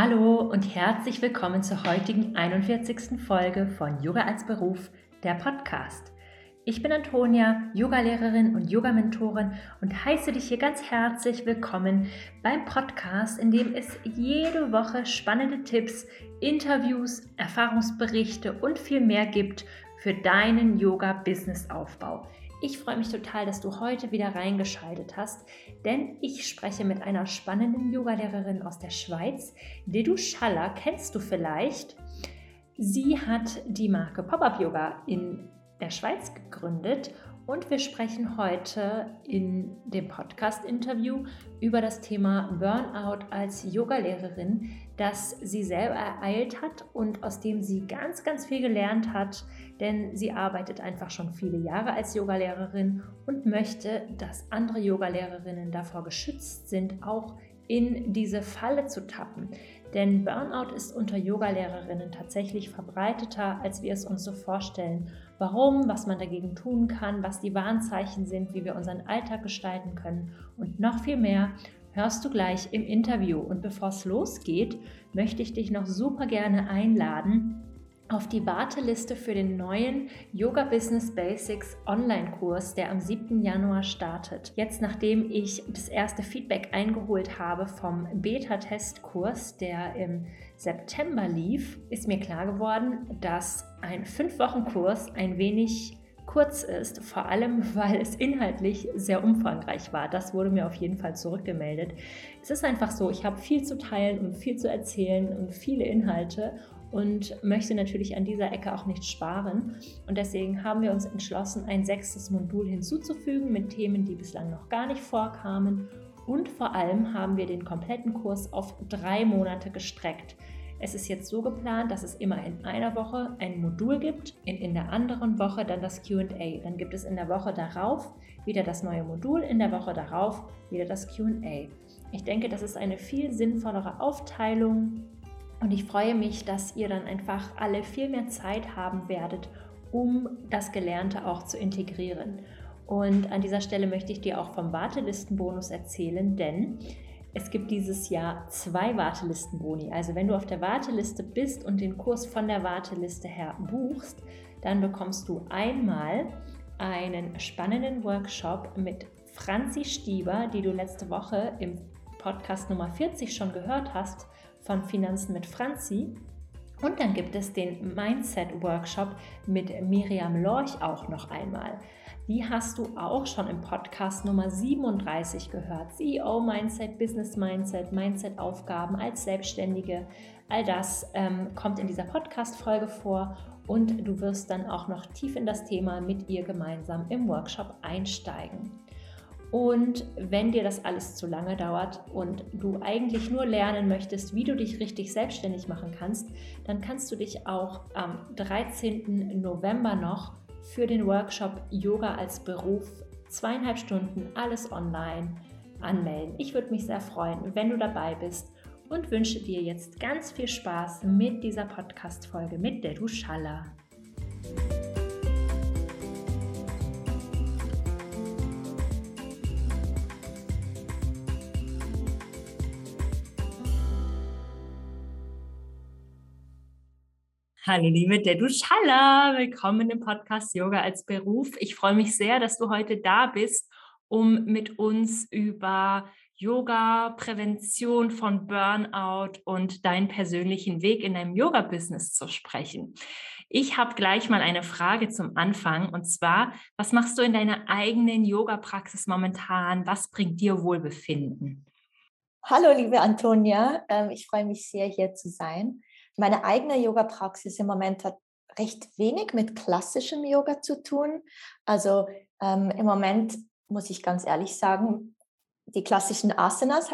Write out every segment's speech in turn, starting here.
Hallo und herzlich willkommen zur heutigen 41. Folge von Yoga als Beruf, der Podcast. Ich bin Antonia, Yogalehrerin und Yogamentorin und heiße dich hier ganz herzlich willkommen beim Podcast, in dem es jede Woche spannende Tipps, Interviews, Erfahrungsberichte und viel mehr gibt für deinen Yoga-Business-Aufbau. Ich freue mich total, dass du heute wieder reingeschaltet hast, denn ich spreche mit einer spannenden Yogalehrerin aus der Schweiz. Dedu Schaller kennst du vielleicht. Sie hat die Marke Pop-Up Yoga in der Schweiz gegründet und wir sprechen heute in dem Podcast-Interview über das Thema Burnout als Yogalehrerin, das sie selber ereilt hat und aus dem sie ganz, ganz viel gelernt hat, denn sie arbeitet einfach schon viele Jahre als Yogalehrerin und möchte, dass andere Yogalehrerinnen davor geschützt sind, auch in diese Falle zu tappen. Denn Burnout ist unter Yogalehrerinnen tatsächlich verbreiteter, als wir es uns so vorstellen. Warum, was man dagegen tun kann, was die Warnzeichen sind, wie wir unseren Alltag gestalten können und noch viel mehr hörst du gleich im Interview. Und bevor es losgeht, möchte ich dich noch super gerne einladen, auf die Warteliste für den neuen Yoga Business Basics Online-Kurs, der am 7. Januar startet. Jetzt, nachdem ich das erste Feedback eingeholt habe vom Beta-Testkurs, der im September lief, ist mir klar geworden, dass ein 5-Wochen-Kurs ein wenig kurz ist, vor allem weil es inhaltlich sehr umfangreich war. Das wurde mir auf jeden Fall zurückgemeldet. Es ist einfach so, ich habe viel zu teilen und viel zu erzählen und viele Inhalte und möchte natürlich an dieser Ecke auch nicht sparen. Und deswegen haben wir uns entschlossen, ein sechstes Modul hinzuzufügen mit Themen, die bislang noch gar nicht vorkamen. Und vor allem haben wir den kompletten Kurs auf drei Monate gestreckt. Es ist jetzt so geplant, dass es immer in einer Woche ein Modul gibt, in, in der anderen Woche dann das QA. Dann gibt es in der Woche darauf wieder das neue Modul, in der Woche darauf wieder das QA. Ich denke, das ist eine viel sinnvollere Aufteilung und ich freue mich, dass ihr dann einfach alle viel mehr Zeit haben werdet, um das Gelernte auch zu integrieren. Und an dieser Stelle möchte ich dir auch vom Wartelistenbonus erzählen, denn es gibt dieses Jahr zwei Wartelistenboni. Also wenn du auf der Warteliste bist und den Kurs von der Warteliste her buchst, dann bekommst du einmal einen spannenden Workshop mit Franzi Stieber, die du letzte Woche im Podcast Nummer 40 schon gehört hast von Finanzen mit Franzi. Und dann gibt es den Mindset-Workshop mit Miriam Lorch auch noch einmal. Die hast du auch schon im Podcast Nummer 37 gehört. CEO Mindset, Business Mindset, Mindset-Aufgaben als Selbstständige. All das ähm, kommt in dieser Podcast-Folge vor und du wirst dann auch noch tief in das Thema mit ihr gemeinsam im Workshop einsteigen. Und wenn dir das alles zu lange dauert und du eigentlich nur lernen möchtest, wie du dich richtig selbstständig machen kannst, dann kannst du dich auch am 13. November noch für den Workshop Yoga als Beruf zweieinhalb Stunden alles online anmelden. Ich würde mich sehr freuen, wenn du dabei bist und wünsche dir jetzt ganz viel Spaß mit dieser Podcast-Folge mit der du Hallo liebe Dedu Schalla, willkommen im Podcast Yoga als Beruf. Ich freue mich sehr, dass du heute da bist, um mit uns über Yoga, Prävention von Burnout und deinen persönlichen Weg in deinem Yoga-Business zu sprechen. Ich habe gleich mal eine Frage zum Anfang und zwar, was machst du in deiner eigenen Yoga-Praxis momentan? Was bringt dir Wohlbefinden? Hallo liebe Antonia, ähm, ich freue mich sehr, hier zu sein meine eigene Yoga-Praxis im Moment hat recht wenig mit klassischem Yoga zu tun. Also ähm, im Moment muss ich ganz ehrlich sagen, die klassischen Asanas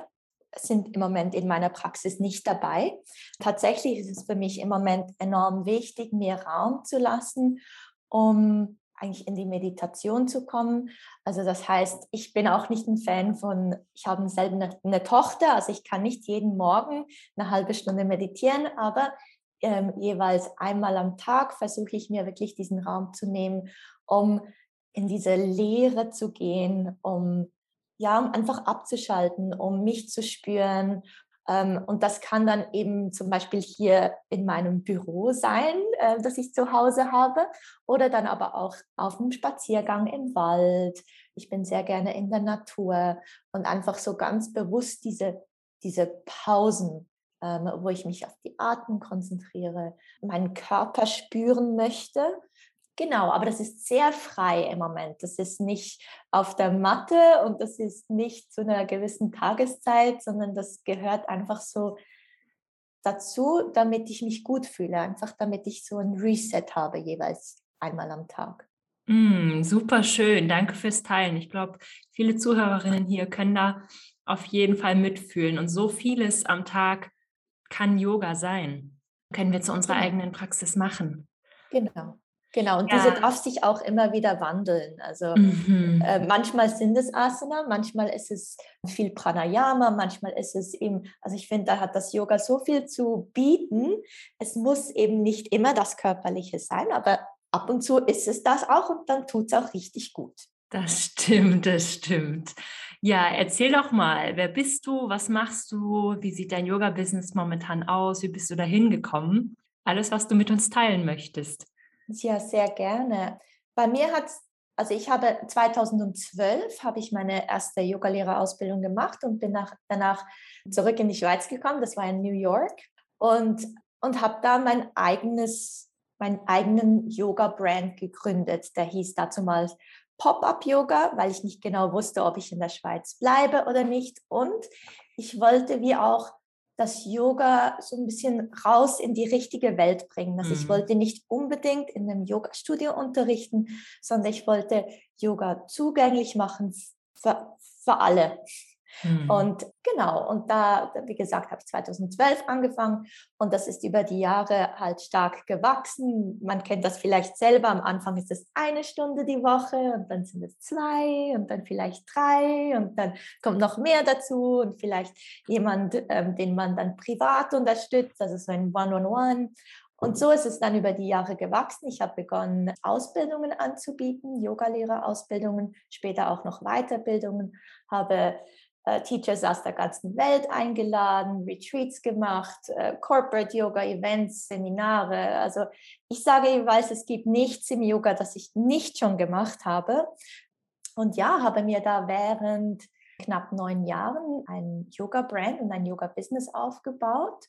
sind im Moment in meiner Praxis nicht dabei. Tatsächlich ist es für mich im Moment enorm wichtig, mir Raum zu lassen, um eigentlich in die Meditation zu kommen. Also das heißt, ich bin auch nicht ein Fan von, ich habe selber eine, eine Tochter, also ich kann nicht jeden Morgen eine halbe Stunde meditieren, aber ähm, jeweils einmal am Tag versuche ich mir wirklich diesen Raum zu nehmen, um in diese Lehre zu gehen, um ja, um einfach abzuschalten, um mich zu spüren, und das kann dann eben zum Beispiel hier in meinem Büro sein, äh, das ich zu Hause habe, oder dann aber auch auf einem Spaziergang im Wald. Ich bin sehr gerne in der Natur und einfach so ganz bewusst diese, diese Pausen, ähm, wo ich mich auf die Atmung konzentriere, meinen Körper spüren möchte Genau, aber das ist sehr frei im Moment. Das ist nicht auf der Matte und das ist nicht zu einer gewissen Tageszeit, sondern das gehört einfach so dazu, damit ich mich gut fühle. Einfach damit ich so ein Reset habe, jeweils einmal am Tag. Mm, super schön, danke fürs Teilen. Ich glaube, viele Zuhörerinnen hier können da auf jeden Fall mitfühlen. Und so vieles am Tag kann Yoga sein. Können wir zu unserer genau. eigenen Praxis machen. Genau. Genau, und ja. diese darf sich auch immer wieder wandeln. Also mhm. äh, manchmal sind es Asana, manchmal ist es viel Pranayama, manchmal ist es eben, also ich finde, da hat das Yoga so viel zu bieten. Es muss eben nicht immer das Körperliche sein, aber ab und zu ist es das auch und dann tut es auch richtig gut. Das stimmt, das stimmt. Ja, erzähl doch mal, wer bist du, was machst du, wie sieht dein Yoga-Business momentan aus, wie bist du da hingekommen? Alles, was du mit uns teilen möchtest. Ja, sehr gerne. Bei mir hat also ich habe 2012 habe ich meine erste Yogalehrerausbildung gemacht und bin nach, danach zurück in die Schweiz gekommen. Das war in New York und, und habe da mein eigenes, meinen eigenen Yoga-Brand gegründet. Der hieß dazu mal Pop-up-Yoga, weil ich nicht genau wusste, ob ich in der Schweiz bleibe oder nicht. Und ich wollte wie auch das Yoga so ein bisschen raus in die richtige Welt bringen. Also mhm. ich wollte nicht unbedingt in einem Yoga-Studio unterrichten, sondern ich wollte Yoga zugänglich machen für, für alle. Mhm. Und genau, und da, wie gesagt, habe ich 2012 angefangen und das ist über die Jahre halt stark gewachsen. Man kennt das vielleicht selber. Am Anfang ist es eine Stunde die Woche und dann sind es zwei und dann vielleicht drei und dann kommt noch mehr dazu und vielleicht jemand, ähm, den man dann privat unterstützt, also so ein One-on-One. -on -One. Und so ist es dann über die Jahre gewachsen. Ich habe begonnen, Ausbildungen anzubieten, Yogalehrerausbildungen, später auch noch Weiterbildungen, habe äh, Teachers aus der ganzen Welt eingeladen, Retreats gemacht, äh, Corporate Yoga Events, Seminare. Also ich sage jeweils, es gibt nichts im Yoga, das ich nicht schon gemacht habe. Und ja, habe mir da während knapp neun Jahren ein Yoga-Brand und ein Yoga-Business aufgebaut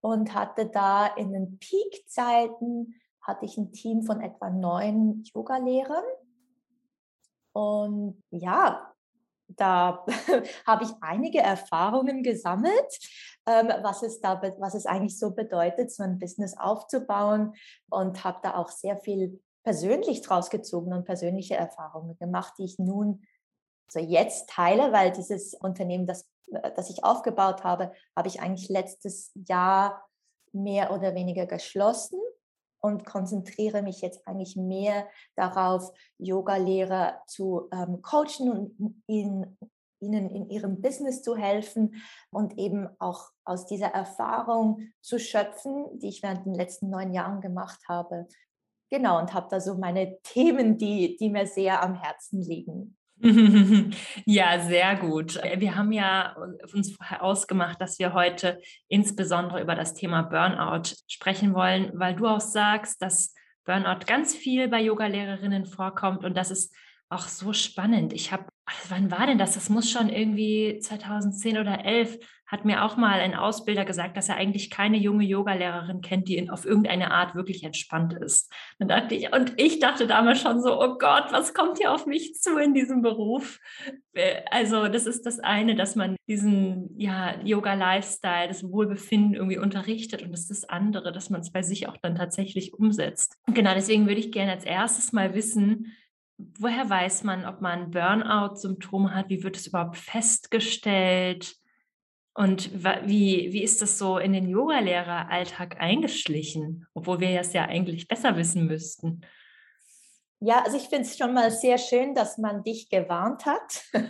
und hatte da in den Peak-Zeiten hatte ich ein Team von etwa neun Yoga-Lehrern. Und ja, da habe ich einige Erfahrungen gesammelt, ähm, was, es da, was es eigentlich so bedeutet, so ein Business aufzubauen und habe da auch sehr viel persönlich draus gezogen und persönliche Erfahrungen gemacht, die ich nun so jetzt teile, weil dieses Unternehmen, das, das ich aufgebaut habe, habe ich eigentlich letztes Jahr mehr oder weniger geschlossen und konzentriere mich jetzt eigentlich mehr darauf, Yoga-Lehrer zu ähm, coachen und ihnen, ihnen in ihrem Business zu helfen und eben auch aus dieser Erfahrung zu schöpfen, die ich während den letzten neun Jahren gemacht habe. Genau, und habe da so meine Themen, die, die mir sehr am Herzen liegen. Ja, sehr gut. Wir haben ja uns vorher ausgemacht, dass wir heute insbesondere über das Thema Burnout sprechen wollen, weil du auch sagst, dass Burnout ganz viel bei Yogalehrerinnen vorkommt und das ist auch so spannend. Ich habe, wann war denn das? Das muss schon irgendwie 2010 oder 11 hat mir auch mal ein Ausbilder gesagt, dass er eigentlich keine junge Yogalehrerin kennt, die auf irgendeine Art wirklich entspannt ist. Dann dachte ich, und ich dachte damals schon so, oh Gott, was kommt hier auf mich zu in diesem Beruf? Äh, also das ist das eine, dass man diesen ja, Yoga-Lifestyle, das Wohlbefinden irgendwie unterrichtet und das ist das andere, dass man es bei sich auch dann tatsächlich umsetzt. Genau, deswegen würde ich gerne als erstes mal wissen, woher weiß man, ob man Burnout-Symptome hat? Wie wird es überhaupt festgestellt? Und wie, wie ist das so in den Yoga-Lehrer-Alltag eingeschlichen, obwohl wir es ja eigentlich besser wissen müssten? Ja, also ich finde es schon mal sehr schön, dass man dich gewarnt hat.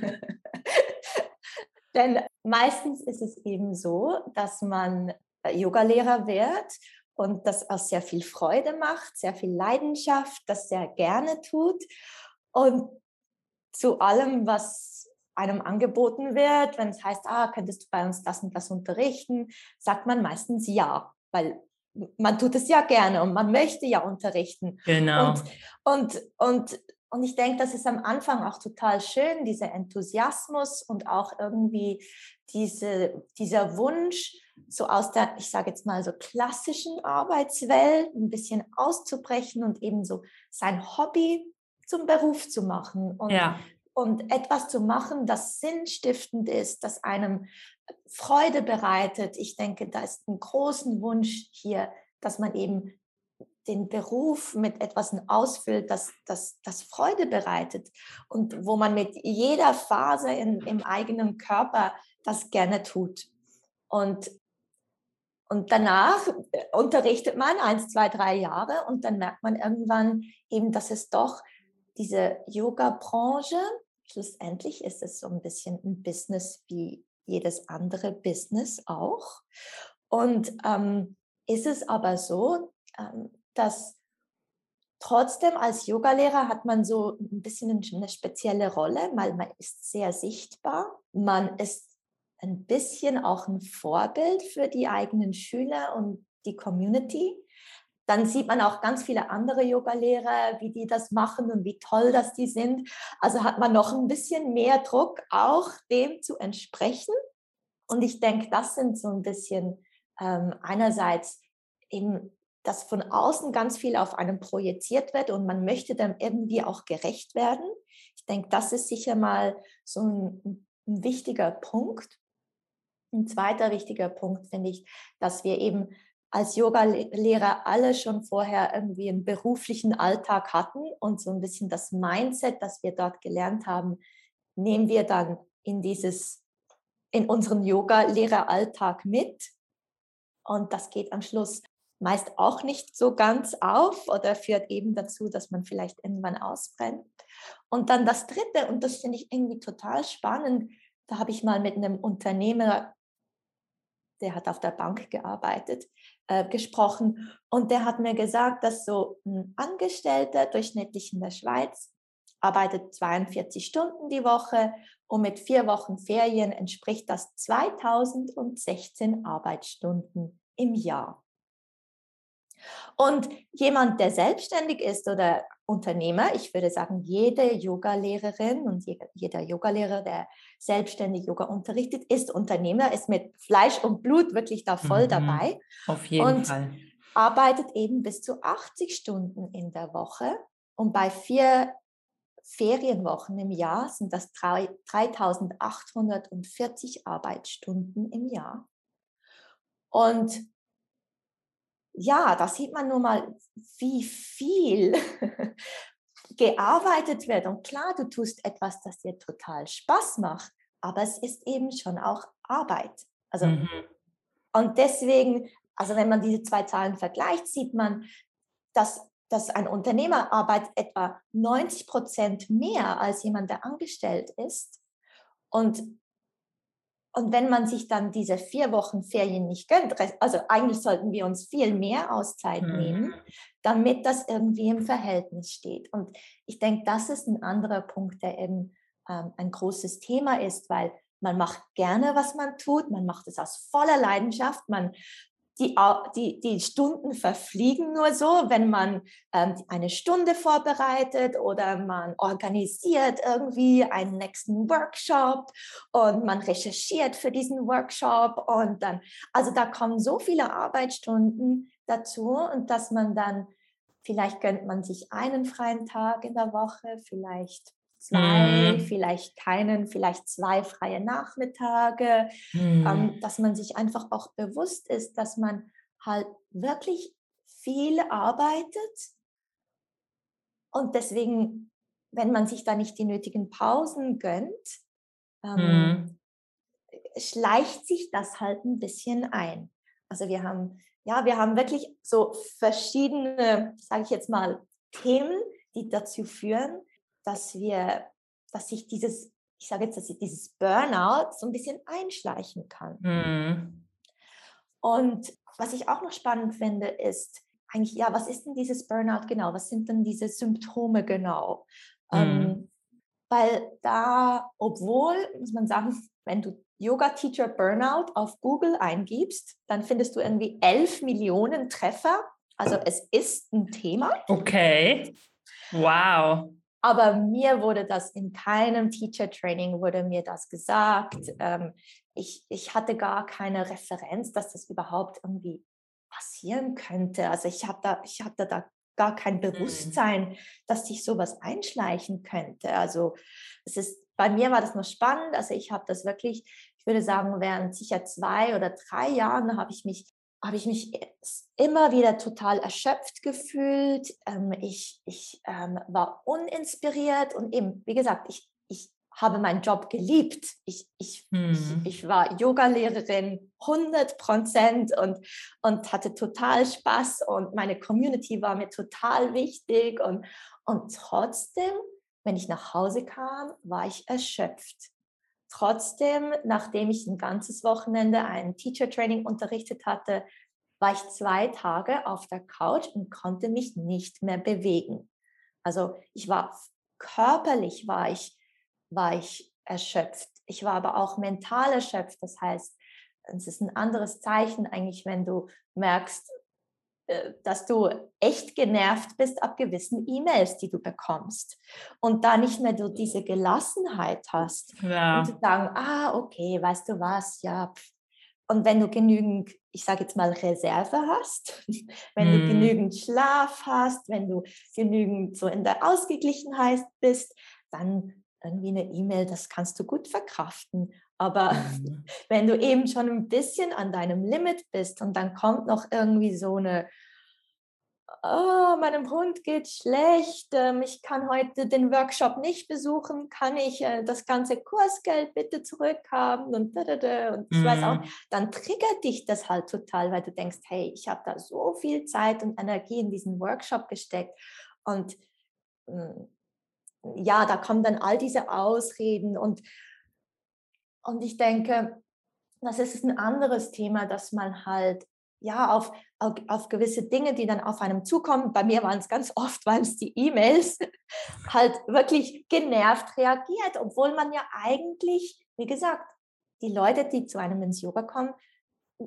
Denn meistens ist es eben so, dass man äh, Yogalehrer wird und das aus sehr viel Freude macht, sehr viel Leidenschaft, das sehr gerne tut. Und zu allem, was einem angeboten wird, wenn es heißt, ah, könntest du bei uns das und das unterrichten, sagt man meistens ja, weil man tut es ja gerne und man möchte ja unterrichten. Genau. Und, und, und, und ich denke, das ist am Anfang auch total schön, dieser Enthusiasmus und auch irgendwie diese, dieser Wunsch, so aus der, ich sage jetzt mal so klassischen Arbeitswelt ein bisschen auszubrechen und eben so sein Hobby zum Beruf zu machen und, ja. Und etwas zu machen, das sinnstiftend ist, das einem Freude bereitet. Ich denke, da ist ein großen Wunsch hier, dass man eben den Beruf mit etwas ausfüllt, das, das, das Freude bereitet und wo man mit jeder Phase in, im eigenen Körper das gerne tut. Und, und danach äh, unterrichtet man eins, zwei, drei Jahre und dann merkt man irgendwann eben, dass es doch diese Yoga-Branche, schlussendlich ist es so ein bisschen ein Business wie jedes andere Business auch. Und ähm, ist es aber so, ähm, dass trotzdem als Yogalehrer hat man so ein bisschen eine spezielle Rolle, weil man ist sehr sichtbar, man ist ein bisschen auch ein Vorbild für die eigenen Schüler und die Community. Dann sieht man auch ganz viele andere Yogalehrer, wie die das machen und wie toll das die sind. Also hat man noch ein bisschen mehr Druck, auch dem zu entsprechen. Und ich denke, das sind so ein bisschen ähm, einerseits eben, dass von außen ganz viel auf einem projiziert wird und man möchte dann irgendwie auch gerecht werden. Ich denke, das ist sicher mal so ein, ein wichtiger Punkt. Ein zweiter wichtiger Punkt finde ich, dass wir eben als Yoga-Lehrer alle schon vorher irgendwie einen beruflichen Alltag hatten und so ein bisschen das Mindset, das wir dort gelernt haben, nehmen wir dann in dieses, in unseren Yoga-Lehreralltag mit. Und das geht am Schluss meist auch nicht so ganz auf oder führt eben dazu, dass man vielleicht irgendwann ausbrennt. Und dann das Dritte, und das finde ich irgendwie total spannend, da habe ich mal mit einem Unternehmer der hat auf der Bank gearbeitet, äh, gesprochen. Und der hat mir gesagt, dass so ein Angestellter durchschnittlich in der Schweiz arbeitet 42 Stunden die Woche und mit vier Wochen Ferien entspricht das 2016 Arbeitsstunden im Jahr. Und jemand, der selbstständig ist oder Unternehmer, ich würde sagen, jede Yogalehrerin und jeder Yogalehrer, der selbstständig Yoga unterrichtet, ist Unternehmer, ist mit Fleisch und Blut wirklich da voll mhm. dabei. Auf jeden und Fall. Arbeitet eben bis zu 80 Stunden in der Woche und bei vier Ferienwochen im Jahr sind das 3840 Arbeitsstunden im Jahr. Und ja, da sieht man nur mal, wie viel gearbeitet wird. Und klar, du tust etwas, das dir total Spaß macht, aber es ist eben schon auch Arbeit. Also, mhm. Und deswegen, also wenn man diese zwei Zahlen vergleicht, sieht man, dass, dass ein Unternehmer arbeitet etwa 90 Prozent mehr als jemand, der angestellt ist. Und und wenn man sich dann diese vier Wochen Ferien nicht gönnt, also eigentlich sollten wir uns viel mehr Auszeit mhm. nehmen, damit das irgendwie im Verhältnis steht. Und ich denke, das ist ein anderer Punkt, der eben ähm, ein großes Thema ist, weil man macht gerne, was man tut, man macht es aus voller Leidenschaft, man die, die, die Stunden verfliegen nur so, wenn man ähm, eine Stunde vorbereitet oder man organisiert irgendwie einen nächsten Workshop und man recherchiert für diesen Workshop und dann, also da kommen so viele Arbeitsstunden dazu und dass man dann, vielleicht gönnt man sich einen freien Tag in der Woche, vielleicht zwei, mhm. vielleicht keinen, vielleicht zwei freie Nachmittage, mhm. ähm, dass man sich einfach auch bewusst ist, dass man halt wirklich viel arbeitet und deswegen, wenn man sich da nicht die nötigen Pausen gönnt, ähm, mhm. schleicht sich das halt ein bisschen ein. Also wir haben, ja, wir haben wirklich so verschiedene, sage ich jetzt mal, Themen, die dazu führen, dass wir, dass sich dieses, ich sage jetzt, dass sich dieses Burnout so ein bisschen einschleichen kann. Mhm. Und was ich auch noch spannend finde, ist eigentlich, ja, was ist denn dieses Burnout genau? Was sind denn diese Symptome genau? Mhm. Ähm, weil da, obwohl, muss man sagen, wenn du Yoga Teacher Burnout auf Google eingibst, dann findest du irgendwie 11 Millionen Treffer. Also es ist ein Thema. Okay. Wow. Aber mir wurde das in keinem Teacher Training wurde mir das gesagt. Ähm, ich, ich hatte gar keine Referenz, dass das überhaupt irgendwie passieren könnte. Also ich, hab da, ich hatte da gar kein mhm. Bewusstsein, mhm. dass sich sowas einschleichen könnte. Also es ist, bei mir war das noch spannend. Also ich habe das wirklich, ich würde sagen, während sicher zwei oder drei Jahren habe ich mich habe ich mich immer wieder total erschöpft gefühlt. Ähm, ich ich ähm, war uninspiriert und eben, wie gesagt, ich, ich habe meinen Job geliebt. Ich, ich, hm. ich, ich, war Yogalehrerin 100 Prozent und, und hatte total Spaß und meine Community war mir total wichtig. Und, und trotzdem, wenn ich nach Hause kam, war ich erschöpft. Trotzdem, nachdem ich ein ganzes Wochenende ein Teacher Training unterrichtet hatte, war ich zwei Tage auf der Couch und konnte mich nicht mehr bewegen. Also ich war körperlich war ich war ich erschöpft. Ich war aber auch mental erschöpft. Das heißt, es ist ein anderes Zeichen eigentlich, wenn du merkst, dass du echt genervt bist ab gewissen E-Mails, die du bekommst und da nicht mehr du diese Gelassenheit hast ja. und zu sagen, ah, okay, weißt du was, ja. Und wenn du genügend, ich sage jetzt mal, Reserve hast, wenn hm. du genügend Schlaf hast, wenn du genügend so in der Ausgeglichenheit bist, dann irgendwie eine E-Mail, das kannst du gut verkraften. Aber mhm. wenn du eben schon ein bisschen an deinem Limit bist und dann kommt noch irgendwie so eine, oh, meinem Hund geht schlecht, ähm, ich kann heute den Workshop nicht besuchen, kann ich äh, das ganze Kursgeld bitte zurückhaben und, da, da, da. und ich mhm. weiß auch, mhm. dann triggert dich das halt total, weil du denkst, hey, ich habe da so viel Zeit und Energie in diesen Workshop gesteckt und hm, ja, da kommen dann all diese Ausreden und, und ich denke, das ist ein anderes Thema, dass man halt ja auf, auf, auf gewisse Dinge, die dann auf einem zukommen, bei mir waren es ganz oft, weil es die E-Mails, halt wirklich genervt reagiert, obwohl man ja eigentlich, wie gesagt, die Leute, die zu einem ins Yoga kommen,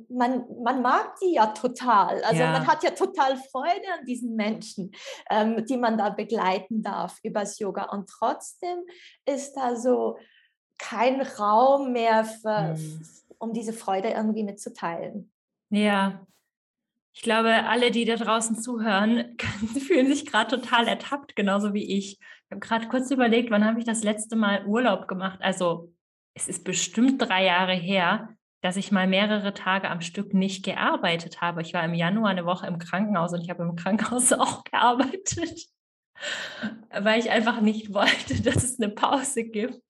man, man mag die ja total. Also ja. man hat ja total Freude an diesen Menschen, ähm, die man da begleiten darf übers Yoga. Und trotzdem ist da so kein Raum mehr, für, hm. um diese Freude irgendwie mitzuteilen. Ja. Ich glaube, alle, die da draußen zuhören, fühlen sich gerade total ertappt, genauso wie ich. Ich habe gerade kurz überlegt, wann habe ich das letzte Mal Urlaub gemacht? Also es ist bestimmt drei Jahre her dass ich mal mehrere Tage am Stück nicht gearbeitet habe. Ich war im Januar eine Woche im Krankenhaus und ich habe im Krankenhaus auch gearbeitet, weil ich einfach nicht wollte, dass es eine Pause gibt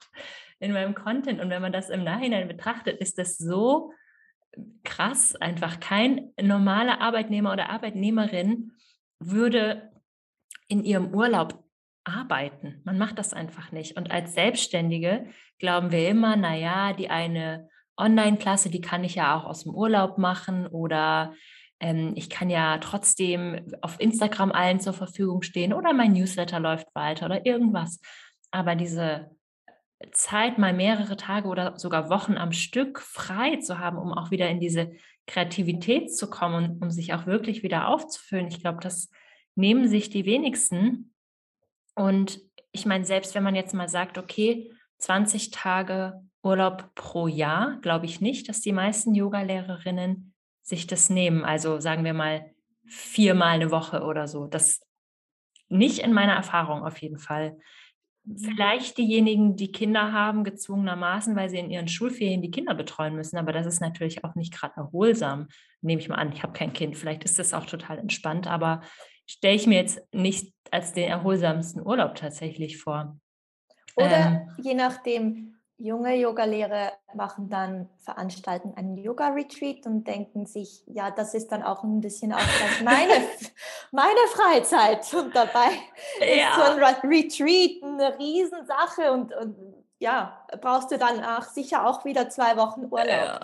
in meinem Content. Und wenn man das im Nachhinein betrachtet, ist das so krass. Einfach kein normaler Arbeitnehmer oder Arbeitnehmerin würde in ihrem Urlaub arbeiten. Man macht das einfach nicht. Und als Selbstständige glauben wir immer, naja, die eine Online-Klasse, die kann ich ja auch aus dem Urlaub machen oder ähm, ich kann ja trotzdem auf Instagram allen zur Verfügung stehen oder mein Newsletter läuft weiter oder irgendwas. Aber diese Zeit, mal mehrere Tage oder sogar Wochen am Stück frei zu haben, um auch wieder in diese Kreativität zu kommen und um sich auch wirklich wieder aufzufüllen, ich glaube, das nehmen sich die wenigsten. Und ich meine, selbst wenn man jetzt mal sagt, okay, 20 Tage Urlaub pro Jahr, glaube ich nicht, dass die meisten Yoga-Lehrerinnen sich das nehmen. Also sagen wir mal viermal eine Woche oder so. Das nicht in meiner Erfahrung auf jeden Fall. Mhm. Vielleicht diejenigen, die Kinder haben, gezwungenermaßen, weil sie in ihren Schulferien die Kinder betreuen müssen. Aber das ist natürlich auch nicht gerade erholsam, nehme ich mal an. Ich habe kein Kind. Vielleicht ist das auch total entspannt, aber stelle ich mir jetzt nicht als den erholsamsten Urlaub tatsächlich vor. Oder ähm, je nachdem, junge Yogalehrer machen dann, veranstalten einen Yoga-Retreat und denken sich, ja, das ist dann auch ein bisschen auch meine, meine Freizeit. Und dabei ja. ist so ein Retreat eine Riesensache und, und ja, brauchst du dann auch sicher auch wieder zwei Wochen Urlaub. Ja.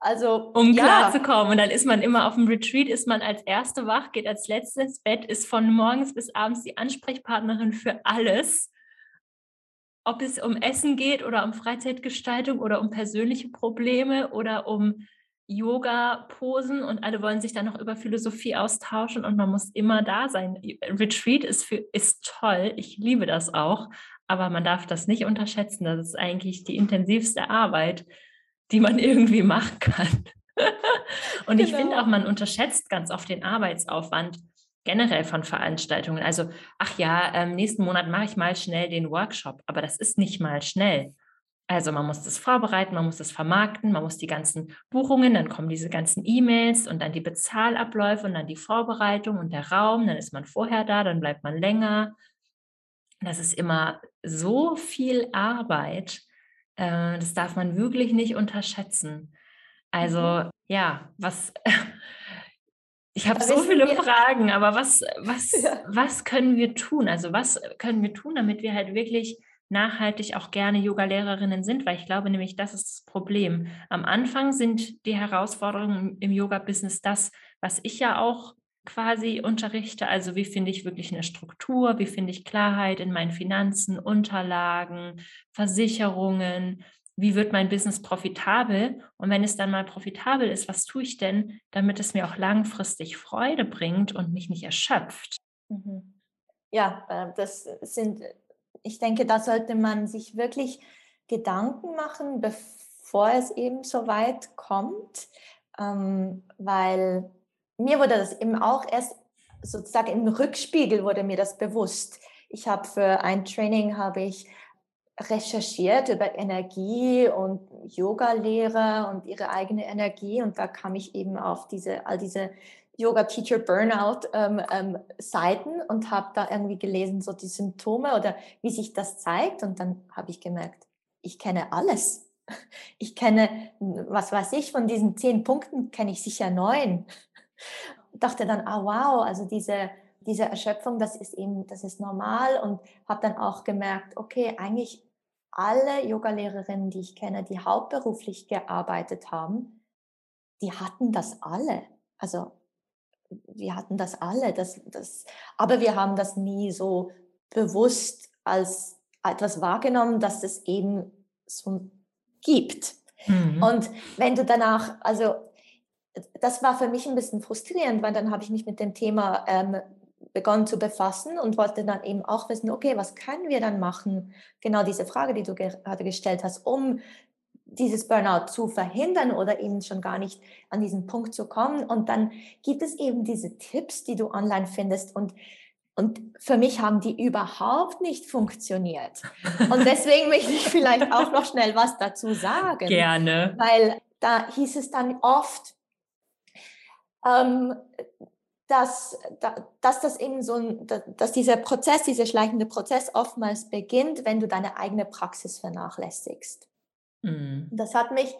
Also, um ja. klarzukommen. Und dann ist man immer auf dem Retreat, ist man als Erste wach, geht als Letzte ins Bett, ist von morgens bis abends die Ansprechpartnerin für alles ob es um Essen geht oder um Freizeitgestaltung oder um persönliche Probleme oder um Yoga-Posen und alle wollen sich dann noch über Philosophie austauschen und man muss immer da sein. Retreat ist, für, ist toll, ich liebe das auch, aber man darf das nicht unterschätzen. Das ist eigentlich die intensivste Arbeit, die man irgendwie machen kann. und genau. ich finde auch, man unterschätzt ganz oft den Arbeitsaufwand generell von Veranstaltungen. Also, ach ja, ähm, nächsten Monat mache ich mal schnell den Workshop, aber das ist nicht mal schnell. Also man muss das vorbereiten, man muss das vermarkten, man muss die ganzen Buchungen, dann kommen diese ganzen E-Mails und dann die Bezahlabläufe und dann die Vorbereitung und der Raum, dann ist man vorher da, dann bleibt man länger. Das ist immer so viel Arbeit, äh, das darf man wirklich nicht unterschätzen. Also mhm. ja, was ich habe so viele wir, Fragen, aber was, was, ja. was können wir tun? Also was können wir tun, damit wir halt wirklich nachhaltig auch gerne Yoga-Lehrerinnen sind, weil ich glaube nämlich, das ist das Problem. Am Anfang sind die Herausforderungen im Yoga-Business das, was ich ja auch quasi unterrichte. Also wie finde ich wirklich eine Struktur, wie finde ich Klarheit in meinen Finanzen, Unterlagen, Versicherungen, wie wird mein Business profitabel? Und wenn es dann mal profitabel ist, was tue ich denn, damit es mir auch langfristig Freude bringt und mich nicht erschöpft? Mhm. Ja, äh, das sind ich denke, da sollte man sich wirklich Gedanken machen, bevor es eben so weit kommt, ähm, weil mir wurde das eben auch erst sozusagen im Rückspiegel wurde mir das bewusst. Ich habe für ein Training habe ich recherchiert über Energie und Yoga-Lehrer und ihre eigene Energie und da kam ich eben auf diese all diese Yoga Teacher Burnout ähm, ähm, und habe da irgendwie gelesen, so die Symptome oder wie sich das zeigt. Und dann habe ich gemerkt, ich kenne alles. Ich kenne, was weiß ich, von diesen zehn Punkten kenne ich sicher neun. Dachte dann, ah wow, also diese, diese Erschöpfung, das ist eben, das ist normal und habe dann auch gemerkt, okay, eigentlich alle Yogalehrerinnen, die ich kenne, die hauptberuflich gearbeitet haben, die hatten das alle. Also wir hatten das alle, das, das, aber wir haben das nie so bewusst als etwas wahrgenommen, dass es eben so gibt. Mhm. Und wenn du danach, also das war für mich ein bisschen frustrierend, weil dann habe ich mich mit dem Thema ähm, begonnen zu befassen und wollte dann eben auch wissen, okay, was können wir dann machen? Genau diese Frage, die du gerade gestellt hast, um dieses Burnout zu verhindern oder eben schon gar nicht an diesen Punkt zu kommen. Und dann gibt es eben diese Tipps, die du online findest und und für mich haben die überhaupt nicht funktioniert. Und deswegen möchte ich vielleicht auch noch schnell was dazu sagen. Gerne. Weil da hieß es dann oft, ähm, dass, dass das eben so ein, dass dieser Prozess, dieser schleichende Prozess oftmals beginnt, wenn du deine eigene Praxis vernachlässigst. Mhm. Das hat mich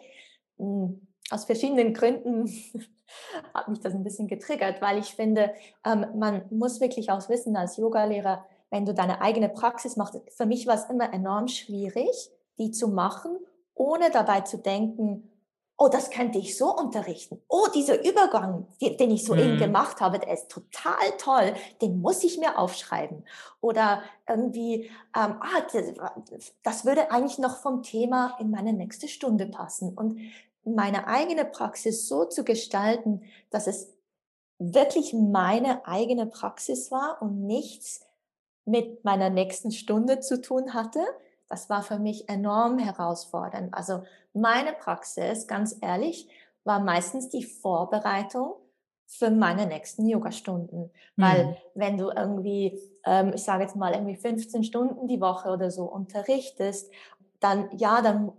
hm, aus verschiedenen Gründen hat mich das ein bisschen getriggert, weil ich finde, ähm, man muss wirklich auch wissen als Yogalehrer, wenn du deine eigene Praxis machst, für mich war es immer enorm schwierig, die zu machen, ohne dabei zu denken, oh, das könnte ich so unterrichten. Oh, dieser Übergang, den ich soeben mhm. gemacht habe, der ist total toll, den muss ich mir aufschreiben. Oder irgendwie, ähm, ah, das, das würde eigentlich noch vom Thema in meine nächste Stunde passen. Und meine eigene Praxis so zu gestalten, dass es wirklich meine eigene Praxis war und nichts mit meiner nächsten Stunde zu tun hatte, das war für mich enorm herausfordernd. Also meine Praxis, ganz ehrlich, war meistens die Vorbereitung für meine nächsten Yoga-Stunden. Weil mhm. wenn du irgendwie, ähm, ich sage jetzt mal, irgendwie 15 Stunden die Woche oder so unterrichtest, dann ja, dann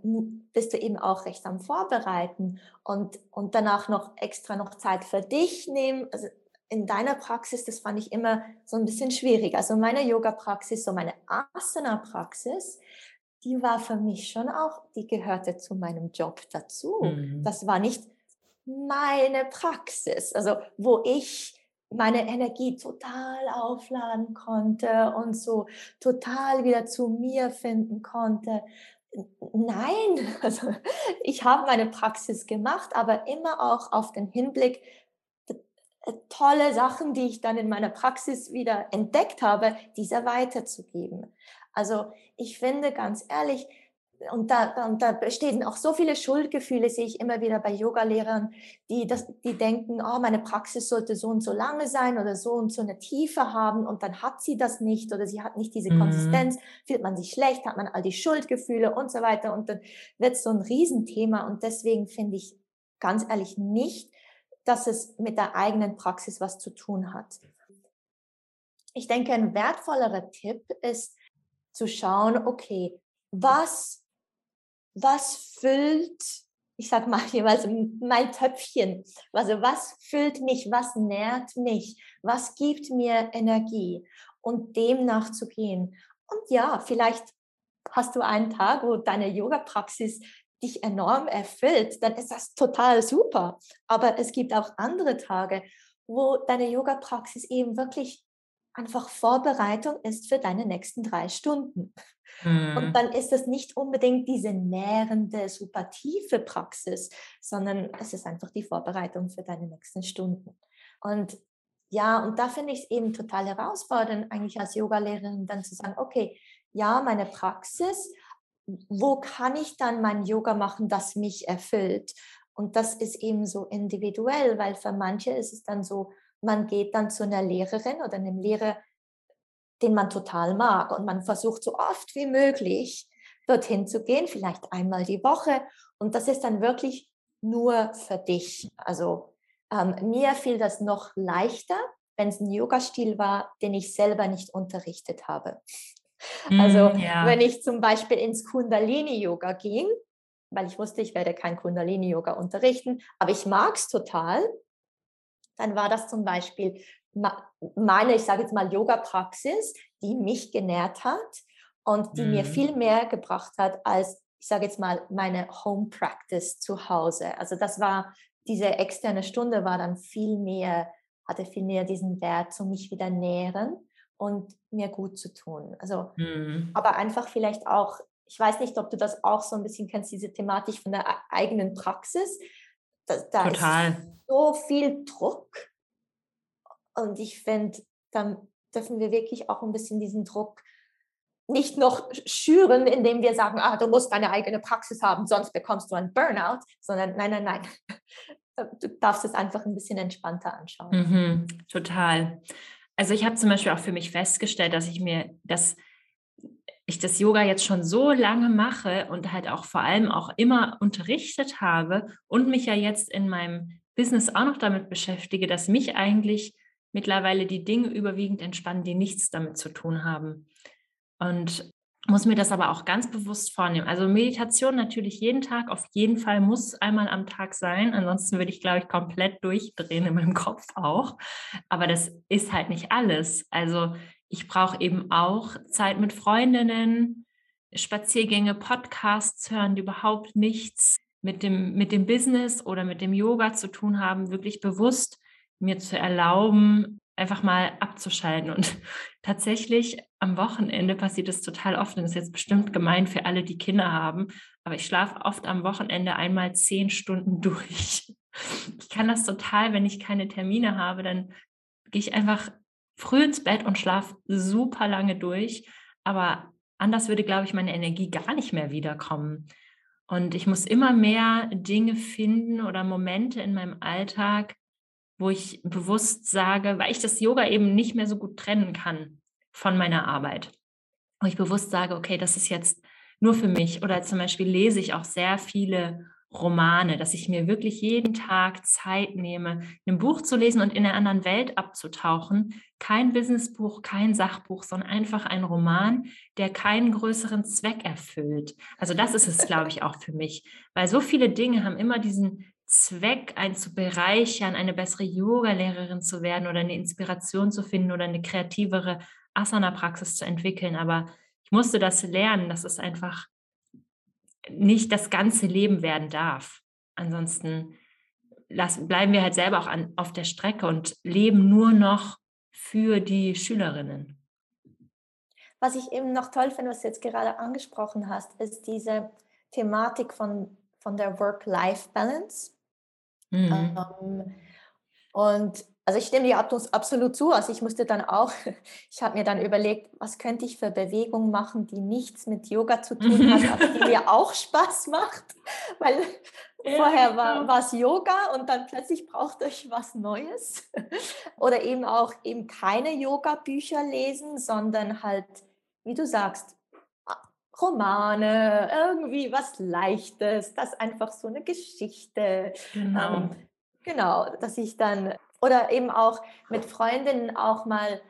bist du eben auch recht am Vorbereiten und, und danach noch extra noch Zeit für dich nehmen. Also in deiner Praxis, das fand ich immer so ein bisschen schwierig. Also meine Yoga-Praxis, so meine Asana-Praxis, die war für mich schon auch, die gehörte zu meinem Job dazu. Mhm. Das war nicht meine Praxis, also wo ich meine Energie total aufladen konnte und so total wieder zu mir finden konnte. Nein, also ich habe meine Praxis gemacht, aber immer auch auf den Hinblick, tolle Sachen, die ich dann in meiner Praxis wieder entdeckt habe, diese weiterzugeben. Also ich finde ganz ehrlich, und da, und da bestehen auch so viele Schuldgefühle, sehe ich immer wieder bei Yogalehrern, die, das, die denken, oh, meine Praxis sollte so und so lange sein oder so und so eine Tiefe haben und dann hat sie das nicht oder sie hat nicht diese mhm. Konsistenz, fühlt man sich schlecht, hat man all die Schuldgefühle und so weiter und dann wird es so ein Riesenthema und deswegen finde ich ganz ehrlich nicht, dass es mit der eigenen Praxis was zu tun hat. Ich denke, ein wertvollerer Tipp ist zu schauen, okay, was was füllt, ich sag mal jeweils mein Töpfchen, also was füllt mich, was nährt mich, was gibt mir Energie und dem nachzugehen. Und ja, vielleicht hast du einen Tag, wo deine Yoga-Praxis dich enorm erfüllt, dann ist das total super. Aber es gibt auch andere Tage, wo deine Yoga-Praxis eben wirklich einfach Vorbereitung ist für deine nächsten drei Stunden. Mhm. Und dann ist es nicht unbedingt diese nährende, super tiefe Praxis, sondern es ist einfach die Vorbereitung für deine nächsten Stunden. Und ja, und da finde ich es eben total herausfordernd, eigentlich als Yogalehrerin dann zu sagen, okay, ja, meine Praxis, wo kann ich dann mein Yoga machen, das mich erfüllt? Und das ist eben so individuell, weil für manche ist es dann so, man geht dann zu einer Lehrerin oder einem Lehrer, den man total mag und man versucht so oft wie möglich dorthin zu gehen, vielleicht einmal die Woche und das ist dann wirklich nur für dich. Also ähm, mir fiel das noch leichter, wenn es ein Yoga-Stil war, den ich selber nicht unterrichtet habe. Also mm, ja. wenn ich zum Beispiel ins Kundalini-Yoga ging, weil ich wusste, ich werde kein Kundalini-Yoga unterrichten, aber ich mag es total, dann war das zum Beispiel meine, ich sage jetzt mal, Yoga-Praxis, die mich genährt hat und die mhm. mir viel mehr gebracht hat als, ich sage jetzt mal, meine Home-Practice zu Hause. Also das war, diese externe Stunde war dann viel mehr, hatte viel mehr diesen Wert, zu mich wieder nähren und mir gut zu tun. Also, mhm. aber einfach vielleicht auch, ich weiß nicht, ob du das auch so ein bisschen kennst, diese Thematik von der eigenen Praxis. Da, da Total. ist so viel Druck. Und ich finde, dann dürfen wir wirklich auch ein bisschen diesen Druck nicht noch schüren, indem wir sagen, ah, du musst deine eigene Praxis haben, sonst bekommst du einen Burnout, sondern nein, nein, nein. Du darfst es einfach ein bisschen entspannter anschauen. Mhm, total. Also ich habe zum Beispiel auch für mich festgestellt, dass ich mir das ich das Yoga jetzt schon so lange mache und halt auch vor allem auch immer unterrichtet habe und mich ja jetzt in meinem Business auch noch damit beschäftige, dass mich eigentlich mittlerweile die Dinge überwiegend entspannen, die nichts damit zu tun haben. Und muss mir das aber auch ganz bewusst vornehmen. Also Meditation natürlich jeden Tag, auf jeden Fall muss einmal am Tag sein. Ansonsten würde ich, glaube ich, komplett durchdrehen in meinem Kopf auch. Aber das ist halt nicht alles. Also ich brauche eben auch Zeit mit Freundinnen, Spaziergänge, Podcasts hören, die überhaupt nichts mit dem, mit dem Business oder mit dem Yoga zu tun haben, wirklich bewusst mir zu erlauben, einfach mal abzuschalten. Und tatsächlich am Wochenende passiert es total oft, und das ist jetzt bestimmt gemein für alle, die Kinder haben, aber ich schlafe oft am Wochenende einmal zehn Stunden durch. Ich kann das total, wenn ich keine Termine habe, dann gehe ich einfach früh ins Bett und schlafe super lange durch. Aber anders würde, glaube ich, meine Energie gar nicht mehr wiederkommen. Und ich muss immer mehr Dinge finden oder Momente in meinem Alltag, wo ich bewusst sage, weil ich das Yoga eben nicht mehr so gut trennen kann von meiner Arbeit. Wo ich bewusst sage, okay, das ist jetzt nur für mich. Oder zum Beispiel lese ich auch sehr viele Romane, dass ich mir wirklich jeden Tag Zeit nehme, ein Buch zu lesen und in einer anderen Welt abzutauchen. Kein Businessbuch, kein Sachbuch, sondern einfach ein Roman, der keinen größeren Zweck erfüllt. Also das ist es, glaube ich, auch für mich, weil so viele Dinge haben immer diesen Zweck, einen zu bereichern, eine bessere Yoga-Lehrerin zu werden oder eine Inspiration zu finden oder eine kreativere Asana-Praxis zu entwickeln. Aber ich musste das lernen, dass es einfach nicht das ganze Leben werden darf. Ansonsten lassen, bleiben wir halt selber auch an, auf der Strecke und leben nur noch für die Schülerinnen. Was ich eben noch toll finde, was du jetzt gerade angesprochen hast, ist diese Thematik von, von der Work-Life-Balance. Mhm. Ähm, Und also ich stimme dir absolut zu. Also ich musste dann auch, ich habe mir dann überlegt, was könnte ich für Bewegungen machen, die nichts mit Yoga zu tun hat, aber die mir auch Spaß macht. Weil ja, vorher war genau. es Yoga und dann plötzlich braucht euch was Neues. Oder eben auch eben keine Yoga-Bücher lesen, sondern halt, wie du sagst, Romane, irgendwie was Leichtes, das einfach so eine Geschichte. Genau. Ähm, genau, dass ich dann oder eben auch mit Freundinnen auch mal,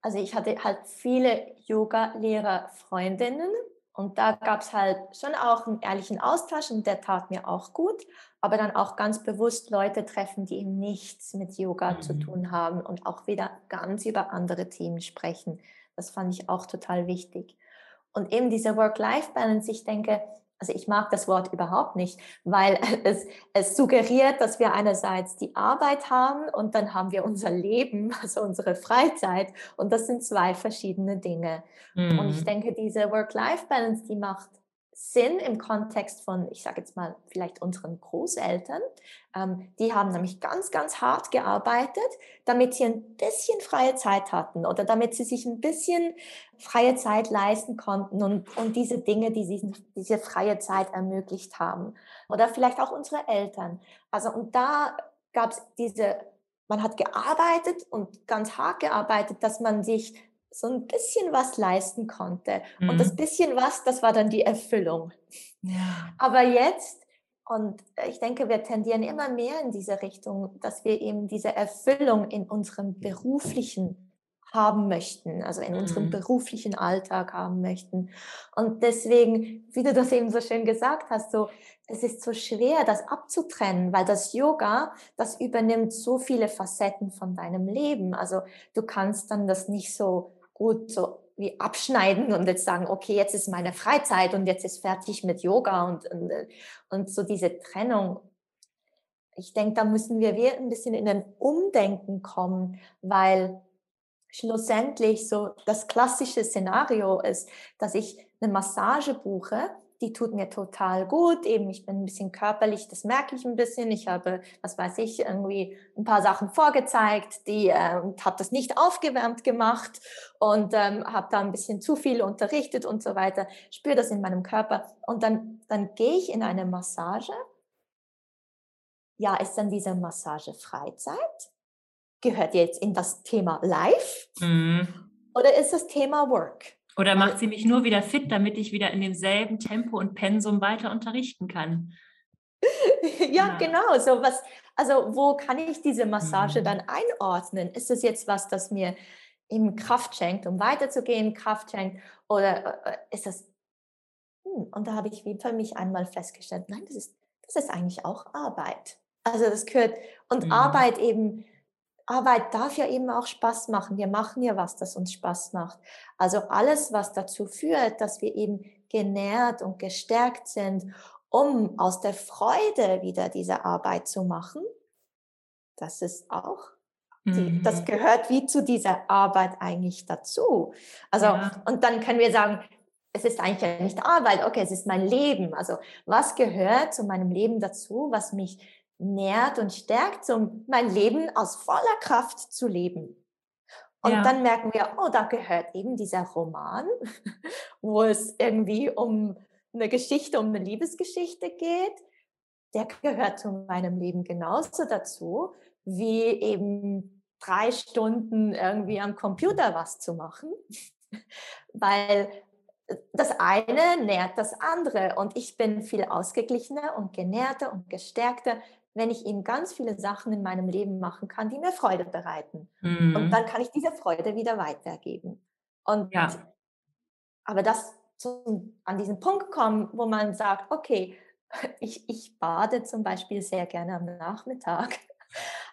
also ich hatte halt viele Yoga-Lehrer-Freundinnen und da gab es halt schon auch einen ehrlichen Austausch und der tat mir auch gut, aber dann auch ganz bewusst Leute treffen, die eben nichts mit Yoga mhm. zu tun haben und auch wieder ganz über andere Themen sprechen. Das fand ich auch total wichtig. Und eben diese Work-Life-Balance, ich denke, also ich mag das Wort überhaupt nicht, weil es, es suggeriert, dass wir einerseits die Arbeit haben und dann haben wir unser Leben, also unsere Freizeit. Und das sind zwei verschiedene Dinge. Mhm. Und ich mhm. denke, diese Work-Life-Balance, die macht Sinn im Kontext von, ich sage jetzt mal, vielleicht unseren Großeltern. Ähm, die haben nämlich ganz, ganz hart gearbeitet, damit sie ein bisschen freie Zeit hatten oder damit sie sich ein bisschen freie Zeit leisten konnten und, und diese Dinge, die sie, diese freie Zeit ermöglicht haben. Oder vielleicht auch unsere Eltern. Also und da gab es diese, man hat gearbeitet und ganz hart gearbeitet, dass man sich so ein bisschen was leisten konnte. Mhm. Und das mhm. bisschen was, das war dann die Erfüllung. Ja. Aber jetzt, und ich denke, wir tendieren immer mehr in diese Richtung, dass wir eben diese Erfüllung in unserem beruflichen haben möchten, also in unserem mhm. beruflichen Alltag haben möchten. Und deswegen, wie du das eben so schön gesagt hast, so, es ist so schwer, das abzutrennen, weil das Yoga, das übernimmt so viele Facetten von deinem Leben. Also du kannst dann das nicht so gut so wie abschneiden und jetzt sagen, okay, jetzt ist meine Freizeit und jetzt ist fertig mit Yoga und, und, und so diese Trennung. Ich denke, da müssen wir ein bisschen in ein Umdenken kommen, weil schlussendlich so das klassische Szenario ist, dass ich eine Massage buche die tut mir total gut. Eben, ich bin ein bisschen körperlich, das merke ich ein bisschen. Ich habe, was weiß ich, irgendwie ein paar Sachen vorgezeigt, die äh, habe das nicht aufgewärmt gemacht und ähm, habe da ein bisschen zu viel unterrichtet und so weiter. Spüre das in meinem Körper und dann, dann gehe ich in eine Massage. Ja, ist dann diese Massage Freizeit? Gehört jetzt in das Thema Life? Mhm. Oder ist das Thema Work? Oder macht sie mich nur wieder fit, damit ich wieder in demselben Tempo und Pensum weiter unterrichten kann? ja, ja, genau. So was, also wo kann ich diese Massage mhm. dann einordnen? Ist es jetzt was, das mir eben Kraft schenkt, um weiterzugehen, Kraft schenkt? Oder äh, ist das, hm, und da habe ich wie für mich einmal festgestellt, nein, das ist, das ist eigentlich auch Arbeit. Also das gehört, und mhm. Arbeit eben Arbeit darf ja eben auch Spaß machen. Wir machen ja was, das uns Spaß macht. Also alles, was dazu führt, dass wir eben genährt und gestärkt sind, um aus der Freude wieder diese Arbeit zu machen, das ist auch, die, das mhm. gehört wie zu dieser Arbeit eigentlich dazu. Also, ja. und dann können wir sagen, es ist eigentlich ja nicht Arbeit, okay, es ist mein Leben. Also, was gehört zu meinem Leben dazu, was mich nährt und stärkt, um mein Leben aus voller Kraft zu leben. Und ja. dann merken wir, oh, da gehört eben dieser Roman, wo es irgendwie um eine Geschichte, um eine Liebesgeschichte geht. Der gehört zu meinem Leben genauso dazu, wie eben drei Stunden irgendwie am Computer was zu machen. Weil das eine nährt das andere und ich bin viel ausgeglichener und genährter und gestärkter, wenn ich eben ganz viele Sachen in meinem Leben machen kann, die mir Freude bereiten. Mhm. Und dann kann ich diese Freude wieder weitergeben. Und ja. aber das zum, an diesen Punkt kommen, wo man sagt, okay, ich, ich bade zum Beispiel sehr gerne am Nachmittag.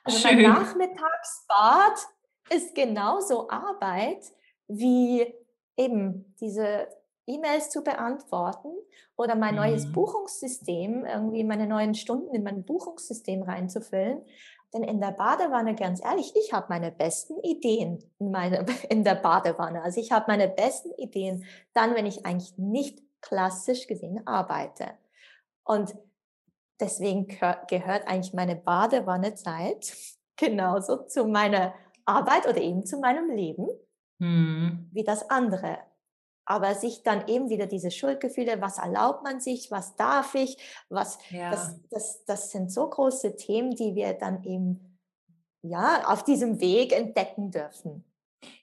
Also Schön. mein Nachmittagsbad ist genauso Arbeit wie eben diese E-Mails zu beantworten oder mein mhm. neues Buchungssystem, irgendwie meine neuen Stunden in mein Buchungssystem reinzufüllen. Denn in der Badewanne, ganz ehrlich, ich habe meine besten Ideen in, meine, in der Badewanne. Also ich habe meine besten Ideen dann, wenn ich eigentlich nicht klassisch gesehen arbeite. Und deswegen gehört eigentlich meine Badewannezeit genauso zu meiner Arbeit oder eben zu meinem Leben mhm. wie das andere. Aber sich dann eben wieder diese Schuldgefühle, was erlaubt man sich, was darf ich, was, ja. das, das, das sind so große Themen, die wir dann eben ja, auf diesem Weg entdecken dürfen.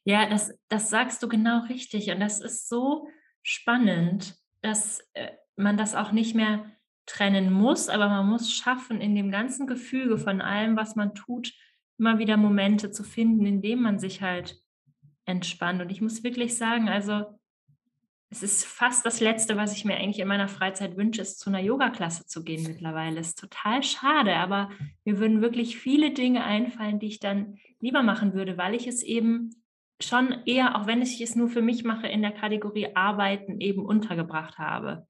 Ja, das, das sagst du genau richtig. Und das ist so spannend, dass äh, man das auch nicht mehr trennen muss, aber man muss schaffen, in dem ganzen Gefüge von allem, was man tut, immer wieder Momente zu finden, in denen man sich halt entspannt. Und ich muss wirklich sagen, also es ist fast das Letzte, was ich mir eigentlich in meiner Freizeit wünsche, ist zu einer Yoga-Klasse zu gehen mittlerweile. Ist total schade, aber mir würden wirklich viele Dinge einfallen, die ich dann lieber machen würde, weil ich es eben schon eher, auch wenn ich es nur für mich mache, in der Kategorie Arbeiten eben untergebracht habe.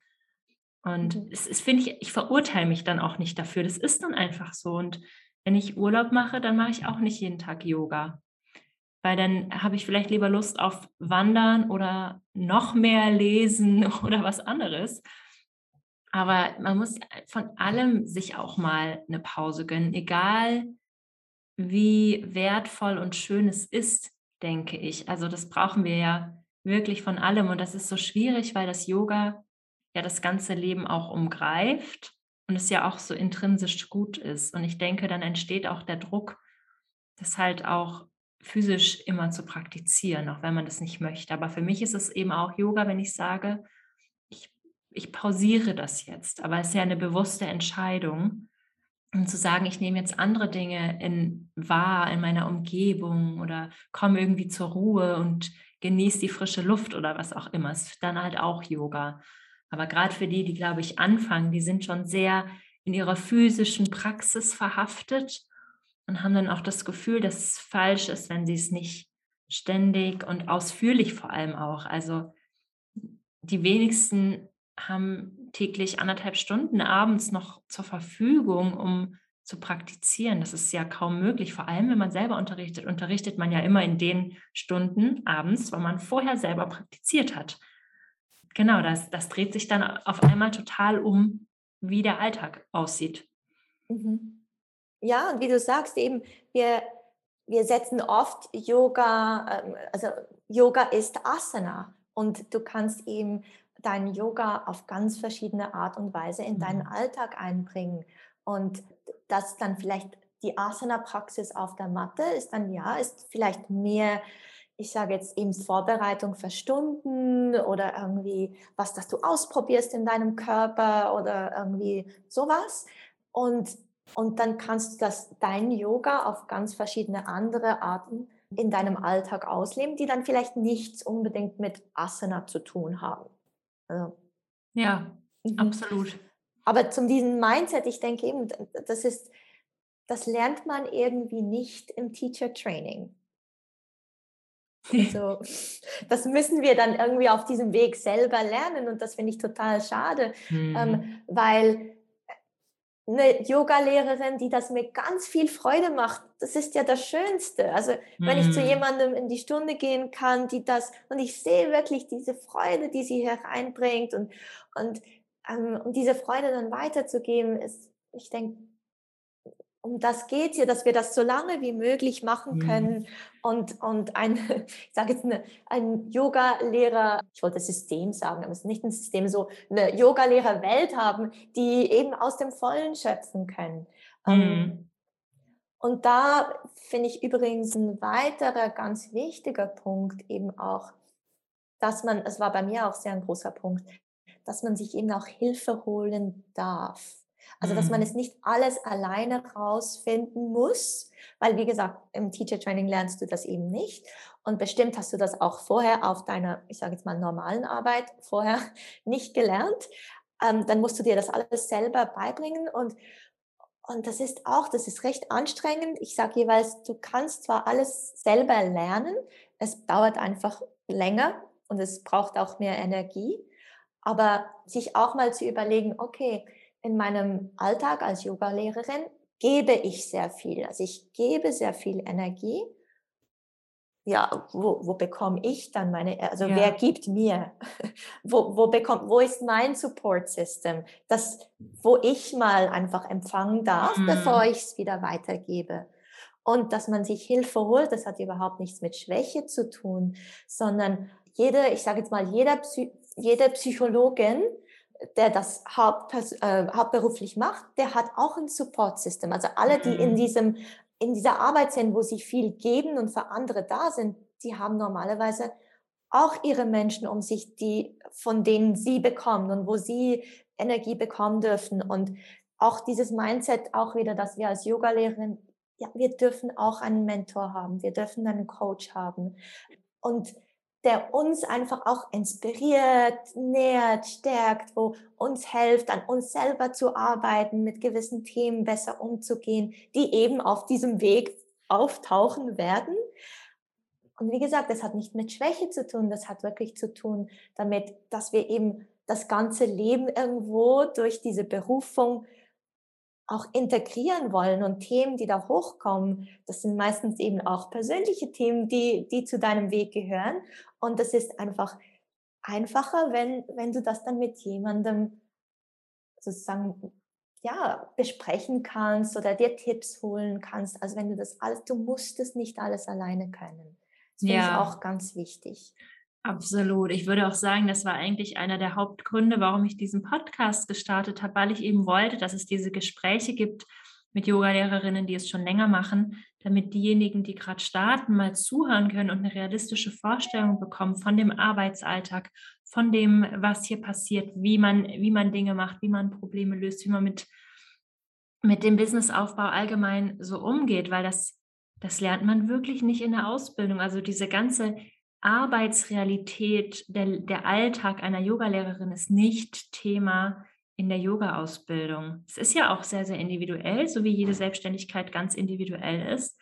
Und mhm. es ist, finde ich, ich verurteile mich dann auch nicht dafür. Das ist dann einfach so. Und wenn ich Urlaub mache, dann mache ich auch nicht jeden Tag Yoga. Weil dann habe ich vielleicht lieber Lust auf Wandern oder noch mehr lesen oder was anderes. Aber man muss von allem sich auch mal eine Pause gönnen, egal wie wertvoll und schön es ist, denke ich. Also das brauchen wir ja wirklich von allem. Und das ist so schwierig, weil das Yoga ja das ganze Leben auch umgreift und es ja auch so intrinsisch gut ist. Und ich denke, dann entsteht auch der Druck, das halt auch physisch immer zu praktizieren, auch wenn man das nicht möchte. Aber für mich ist es eben auch Yoga, wenn ich sage, ich, ich pausiere das jetzt. Aber es ist ja eine bewusste Entscheidung. Und zu sagen, ich nehme jetzt andere Dinge in wahr in meiner Umgebung oder komme irgendwie zur Ruhe und genieße die frische Luft oder was auch immer, ist dann halt auch Yoga. Aber gerade für die, die, glaube ich, anfangen, die sind schon sehr in ihrer physischen Praxis verhaftet und haben dann auch das Gefühl, dass es falsch ist, wenn sie es nicht ständig und ausführlich vor allem auch. Also die wenigsten haben täglich anderthalb Stunden abends noch zur Verfügung, um zu praktizieren. Das ist ja kaum möglich, vor allem wenn man selber unterrichtet. Unterrichtet man ja immer in den Stunden abends, weil man vorher selber praktiziert hat genau, das, das dreht sich dann auf einmal total um, wie der Alltag aussieht. Mhm. Ja, und wie du sagst, eben, wir, wir setzen oft Yoga, ähm, also Yoga ist Asana und du kannst eben dein Yoga auf ganz verschiedene Art und Weise in deinen mhm. Alltag einbringen. Und das dann vielleicht die Asana-Praxis auf der Matte ist dann ja, ist vielleicht mehr ich sage jetzt eben Vorbereitung für Stunden oder irgendwie was, das du ausprobierst in deinem Körper oder irgendwie sowas. Und, und dann kannst du das, dein Yoga auf ganz verschiedene andere Arten in deinem Alltag ausleben, die dann vielleicht nichts unbedingt mit Asana zu tun haben. Also, ja, mhm. absolut. Aber zum diesem Mindset, ich denke eben, das ist, das lernt man irgendwie nicht im Teacher Training. Also, das müssen wir dann irgendwie auf diesem Weg selber lernen und das finde ich total schade, ähm, mhm. ähm, weil eine Yoga-Lehrerin, die das mit ganz viel Freude macht, das ist ja das Schönste. Also wenn ich zu mhm. jemandem in die Stunde gehen kann, die das, und ich sehe wirklich diese Freude, die sie hereinbringt und, und, ähm, und diese Freude dann weiterzugeben, ist, ich denke, um das geht hier, dass wir das so lange wie möglich machen mhm. können mhm. und, und ein, ich sage jetzt eine, ein Yoga-Lehrer, ich wollte System sagen, aber es ist nicht ein System, so eine Yoga-Lehrer-Welt haben, die eben aus dem Vollen schöpfen können. Ähm, mhm. Und da finde ich übrigens ein weiterer ganz wichtiger Punkt eben auch, dass man, es war bei mir auch sehr ein großer Punkt, dass man sich eben auch Hilfe holen darf. Also, dass man mhm. es nicht alles alleine rausfinden muss, weil, wie gesagt, im Teacher Training lernst du das eben nicht. Und bestimmt hast du das auch vorher auf deiner, ich sage jetzt mal, normalen Arbeit vorher nicht gelernt. Ähm, dann musst du dir das alles selber beibringen und und das ist auch, das ist recht anstrengend. Ich sage jeweils, du kannst zwar alles selber lernen, es dauert einfach länger und es braucht auch mehr Energie, aber sich auch mal zu überlegen, okay, in meinem Alltag als Yogalehrerin gebe ich sehr viel. Also ich gebe sehr viel Energie. Ja, wo, wo bekomme ich dann meine, also ja. wer gibt mir? wo, wo, bekommt, wo ist mein Support System? Das, wo ich mal einfach empfangen darf, mhm. bevor ich es wieder weitergebe. Und dass man sich Hilfe holt, das hat überhaupt nichts mit Schwäche zu tun, sondern jede, ich sage jetzt mal, jeder Psy jede Psychologin, der das haupt, äh, hauptberuflich macht, der hat auch ein Support-System. Also alle, die in mhm. diesem in dieser Arbeit sind, wo sie viel geben und für andere da sind, die haben normalerweise auch ihre Menschen um sich, die von denen sie bekommen und wo sie Energie bekommen dürfen und auch dieses Mindset auch wieder, dass wir als Yogalehrerin ja, wir dürfen auch einen Mentor haben, wir dürfen einen Coach haben und der uns einfach auch inspiriert, nährt, stärkt, wo uns hilft, an uns selber zu arbeiten, mit gewissen Themen besser umzugehen, die eben auf diesem Weg auftauchen werden. Und wie gesagt, das hat nicht mit Schwäche zu tun, das hat wirklich zu tun damit, dass wir eben das ganze Leben irgendwo durch diese Berufung auch integrieren wollen und Themen, die da hochkommen, das sind meistens eben auch persönliche Themen, die, die zu deinem Weg gehören. Und das ist einfach einfacher, wenn, wenn du das dann mit jemandem sozusagen ja, besprechen kannst oder dir Tipps holen kannst. Also wenn du das alles, du musst es nicht alles alleine können. Das finde ja. ich auch ganz wichtig. Absolut. Ich würde auch sagen, das war eigentlich einer der Hauptgründe, warum ich diesen Podcast gestartet habe, weil ich eben wollte, dass es diese Gespräche gibt mit Yogalehrerinnen, die es schon länger machen, damit diejenigen, die gerade starten, mal zuhören können und eine realistische Vorstellung bekommen von dem Arbeitsalltag, von dem, was hier passiert, wie man, wie man Dinge macht, wie man Probleme löst, wie man mit, mit dem Businessaufbau allgemein so umgeht, weil das, das lernt man wirklich nicht in der Ausbildung. Also diese ganze Arbeitsrealität, der, der Alltag einer Yogalehrerin ist nicht Thema in der Yoga-Ausbildung. Es ist ja auch sehr, sehr individuell, so wie jede Selbstständigkeit ganz individuell ist.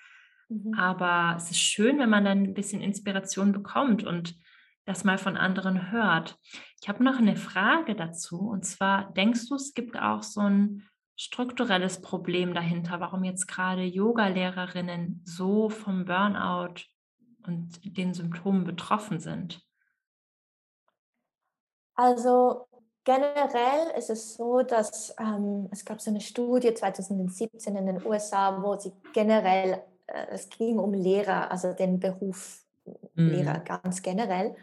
Mhm. Aber es ist schön, wenn man dann ein bisschen Inspiration bekommt und das mal von anderen hört. Ich habe noch eine Frage dazu. Und zwar, denkst du, es gibt auch so ein strukturelles Problem dahinter, warum jetzt gerade Yoga-Lehrerinnen so vom Burnout und den Symptomen betroffen sind? Also generell ist es so, dass ähm, es gab so eine Studie 2017 in den USA, wo sie generell, äh, es ging um Lehrer, also den Beruf mhm. Lehrer ganz generell.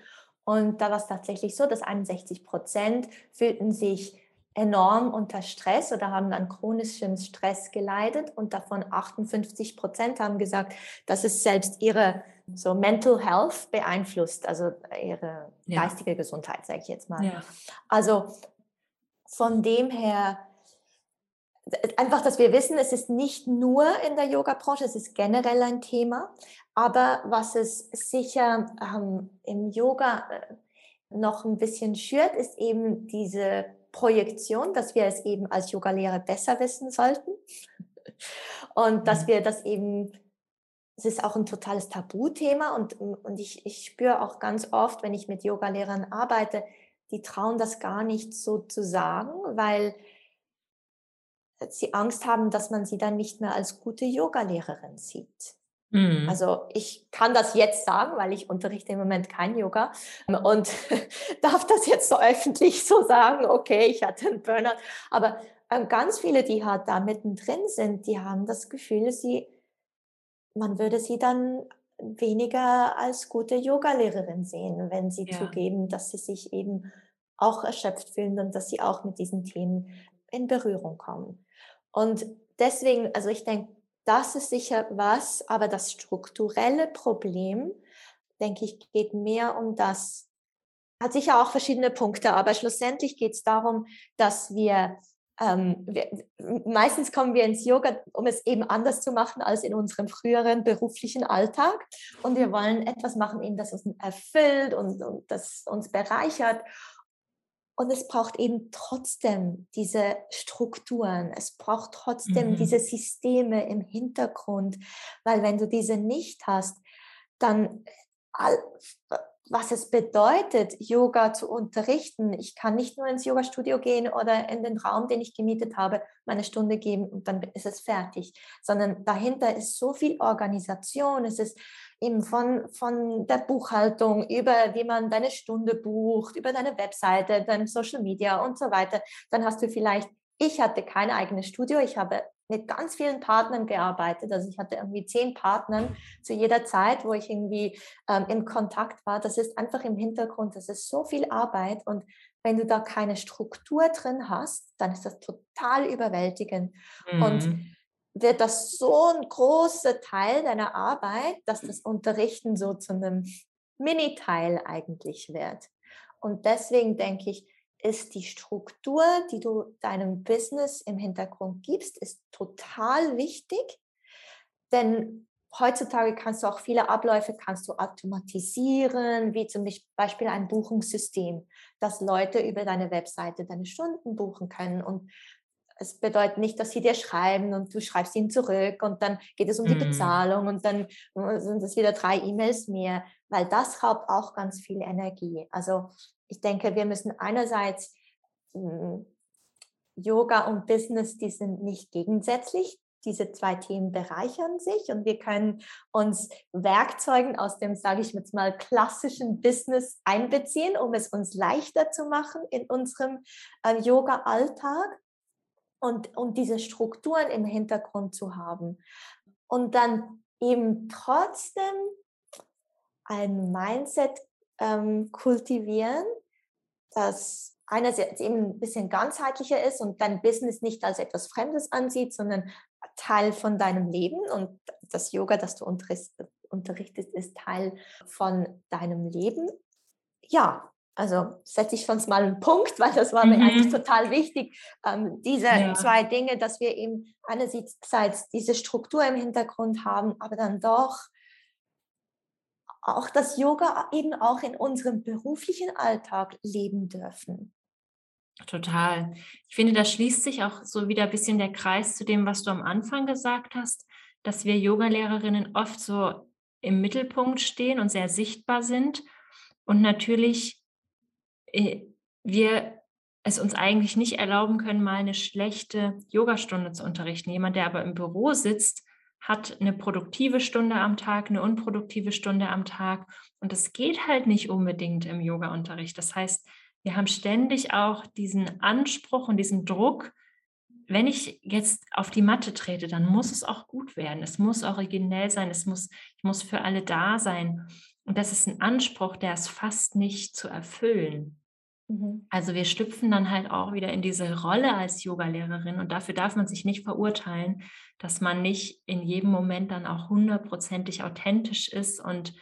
Und da war es tatsächlich so, dass 61 Prozent fühlten sich enorm unter Stress oder haben an chronischem Stress geleidet und davon 58 Prozent haben gesagt, dass es selbst ihre so Mental Health beeinflusst, also ihre ja. geistige Gesundheit, sage ich jetzt mal. Ja. Also von dem her, einfach, dass wir wissen, es ist nicht nur in der Yoga-Branche, es ist generell ein Thema, aber was es sicher ähm, im Yoga äh, noch ein bisschen schürt, ist eben diese Projektion, dass wir es eben als Yogalehrer besser wissen sollten und dass mhm. wir das eben, es ist auch ein totales Tabuthema und, und ich, ich spüre auch ganz oft, wenn ich mit Yogalehrern arbeite, die trauen das gar nicht so zu sagen, weil sie Angst haben, dass man sie dann nicht mehr als gute Yogalehrerin sieht. Mhm. Also ich kann das jetzt sagen, weil ich unterrichte im Moment kein Yoga und darf das jetzt so öffentlich so sagen, okay, ich hatte einen Burnout. Aber ähm, ganz viele, die halt da mittendrin sind, die haben das Gefühl, sie, man würde sie dann weniger als gute Yogalehrerin sehen, wenn sie ja. zugeben, dass sie sich eben auch erschöpft fühlen und dass sie auch mit diesen Themen in Berührung kommen. Und deswegen, also ich denke, das ist sicher was, aber das strukturelle Problem, denke ich, geht mehr um das, hat sicher auch verschiedene Punkte, aber schlussendlich geht es darum, dass wir, ähm, wir, meistens kommen wir ins Yoga, um es eben anders zu machen als in unserem früheren beruflichen Alltag. Und wir wollen etwas machen, eben, das uns erfüllt und, und das uns bereichert. Und es braucht eben trotzdem diese Strukturen, es braucht trotzdem mhm. diese Systeme im Hintergrund, weil wenn du diese nicht hast, dann was es bedeutet, Yoga zu unterrichten. Ich kann nicht nur ins Yoga-Studio gehen oder in den Raum, den ich gemietet habe, meine Stunde geben und dann ist es fertig, sondern dahinter ist so viel Organisation, es ist eben von, von der Buchhaltung über, wie man deine Stunde bucht, über deine Webseite, dein Social Media und so weiter. Dann hast du vielleicht, ich hatte kein eigenes Studio, ich habe mit ganz vielen Partnern gearbeitet. Also ich hatte irgendwie zehn Partnern zu jeder Zeit, wo ich irgendwie ähm, in Kontakt war. Das ist einfach im Hintergrund, das ist so viel Arbeit und wenn du da keine Struktur drin hast, dann ist das total überwältigend. Mhm. Und wird das so ein großer Teil deiner Arbeit, dass das Unterrichten so zu einem Mini-Teil eigentlich wird. Und deswegen denke ich, ist die Struktur, die du deinem Business im Hintergrund gibst, ist total wichtig. Denn heutzutage kannst du auch viele Abläufe kannst du automatisieren, wie zum Beispiel ein Buchungssystem, dass Leute über deine Webseite deine Stunden buchen können. Und es bedeutet nicht, dass sie dir schreiben und du schreibst ihnen zurück und dann geht es um die mhm. Bezahlung und dann äh, sind es wieder drei E-Mails mehr, weil das raubt auch ganz viel Energie. Also ich denke, wir müssen einerseits hm, Yoga und Business, die sind nicht gegensätzlich. Diese zwei Themen bereichern sich und wir können uns Werkzeugen aus dem, sage ich jetzt mal, klassischen Business einbeziehen, um es uns leichter zu machen in unserem äh, Yoga-Alltag und, und diese Strukturen im Hintergrund zu haben. Und dann eben trotzdem ein Mindset ähm, kultivieren, das einerseits eben ein bisschen ganzheitlicher ist und dein Business nicht als etwas Fremdes ansieht, sondern Teil von deinem Leben und das Yoga, das du unterrichtest, ist Teil von deinem Leben. Ja, also setze ich sonst mal einen Punkt, weil das war mhm. mir eigentlich total wichtig, ähm, diese ja. zwei Dinge, dass wir eben einerseits diese Struktur im Hintergrund haben, aber dann doch auch das Yoga eben auch in unserem beruflichen Alltag leben dürfen. Total. Ich finde, da schließt sich auch so wieder ein bisschen der Kreis zu dem, was du am Anfang gesagt hast, dass wir Yogalehrerinnen oft so im Mittelpunkt stehen und sehr sichtbar sind und natürlich äh, wir es uns eigentlich nicht erlauben können, mal eine schlechte Yogastunde zu unterrichten. Jemand, der aber im Büro sitzt, hat eine produktive Stunde am Tag, eine unproduktive Stunde am Tag. Und das geht halt nicht unbedingt im Yoga-Unterricht. Das heißt, wir haben ständig auch diesen Anspruch und diesen Druck, wenn ich jetzt auf die Matte trete, dann muss es auch gut werden. Es muss originell sein. Es muss, ich muss für alle da sein. Und das ist ein Anspruch, der ist fast nicht zu erfüllen. Mhm. Also wir schlüpfen dann halt auch wieder in diese Rolle als Yogalehrerin und dafür darf man sich nicht verurteilen, dass man nicht in jedem Moment dann auch hundertprozentig authentisch ist und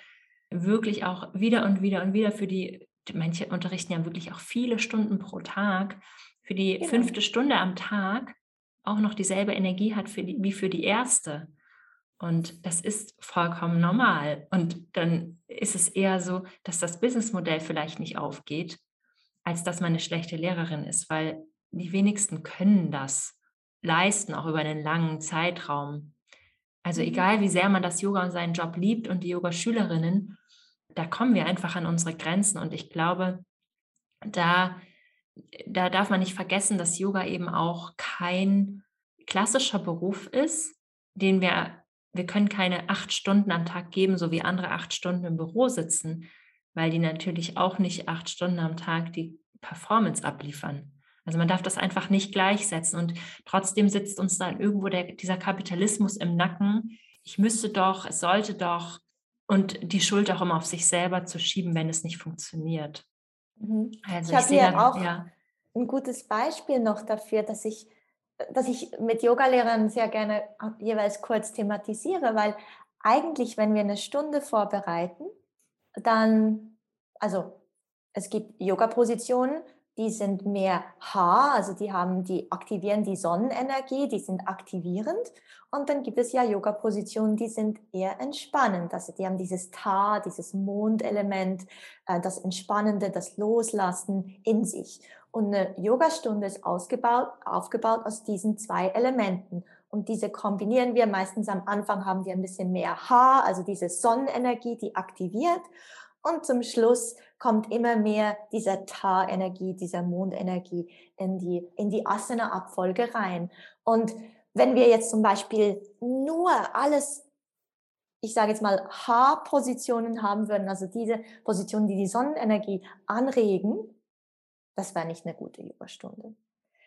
wirklich auch wieder und wieder und wieder für die, manche unterrichten ja wirklich auch viele Stunden pro Tag, für die genau. fünfte Stunde am Tag auch noch dieselbe Energie hat für die, wie für die erste. Und das ist vollkommen normal. Und dann ist es eher so, dass das Businessmodell vielleicht nicht aufgeht, als dass man eine schlechte Lehrerin ist, weil die wenigsten können das leisten, auch über einen langen Zeitraum. Also mhm. egal, wie sehr man das Yoga und seinen Job liebt und die Yoga-Schülerinnen, da kommen wir einfach an unsere Grenzen. Und ich glaube, da, da darf man nicht vergessen, dass Yoga eben auch kein klassischer Beruf ist, den wir, wir können keine acht Stunden am Tag geben, so wie andere acht Stunden im Büro sitzen, weil die natürlich auch nicht acht Stunden am Tag die Performance abliefern. Also man darf das einfach nicht gleichsetzen und trotzdem sitzt uns dann irgendwo der, dieser Kapitalismus im Nacken. Ich müsste doch, es sollte doch und die Schuld auch immer auf sich selber zu schieben, wenn es nicht funktioniert. Mhm. Also ich, habe hier dann, auch ja. ein gutes Beispiel noch dafür, dass ich, dass ich mit Yogalehrern sehr gerne jeweils kurz thematisiere, weil eigentlich, wenn wir eine Stunde vorbereiten, dann, also es gibt Yoga-Positionen, die sind mehr H, also die haben, die aktivieren die Sonnenenergie, die sind aktivierend. Und dann gibt es ja Yoga-Positionen, die sind eher entspannend. Also die haben dieses Ta, dieses Mondelement, äh, das Entspannende, das Loslassen in sich. Und eine Yogastunde ist ausgebaut, aufgebaut aus diesen zwei Elementen. Und diese kombinieren wir. Meistens am Anfang haben wir ein bisschen mehr H, also diese Sonnenenergie, die aktiviert. Und zum Schluss kommt immer mehr dieser Ta-Energie, dieser Mondenergie in die, in die Asana-Abfolge rein. Und wenn wir jetzt zum Beispiel nur alles, ich sage jetzt mal, H-Positionen haben würden, also diese Positionen, die die Sonnenenergie anregen, das wäre nicht eine gute Yogastunde.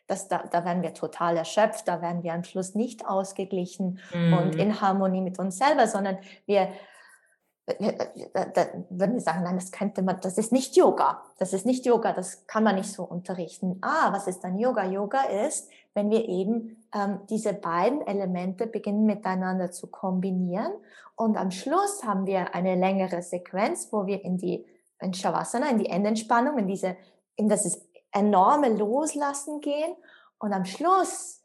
das, da, da werden wir total erschöpft, da werden wir am Schluss nicht ausgeglichen mhm. und in Harmonie mit uns selber, sondern wir, würden wir sagen, nein, das könnte man, das ist nicht Yoga. Das ist nicht Yoga, das kann man nicht so unterrichten. Ah, was ist dann Yoga? Yoga ist, wenn wir eben ähm, diese beiden Elemente beginnen miteinander zu kombinieren und am Schluss haben wir eine längere Sequenz, wo wir in die in Shavasana, in die Endentspannung, in diese, in das enorme Loslassen gehen und am Schluss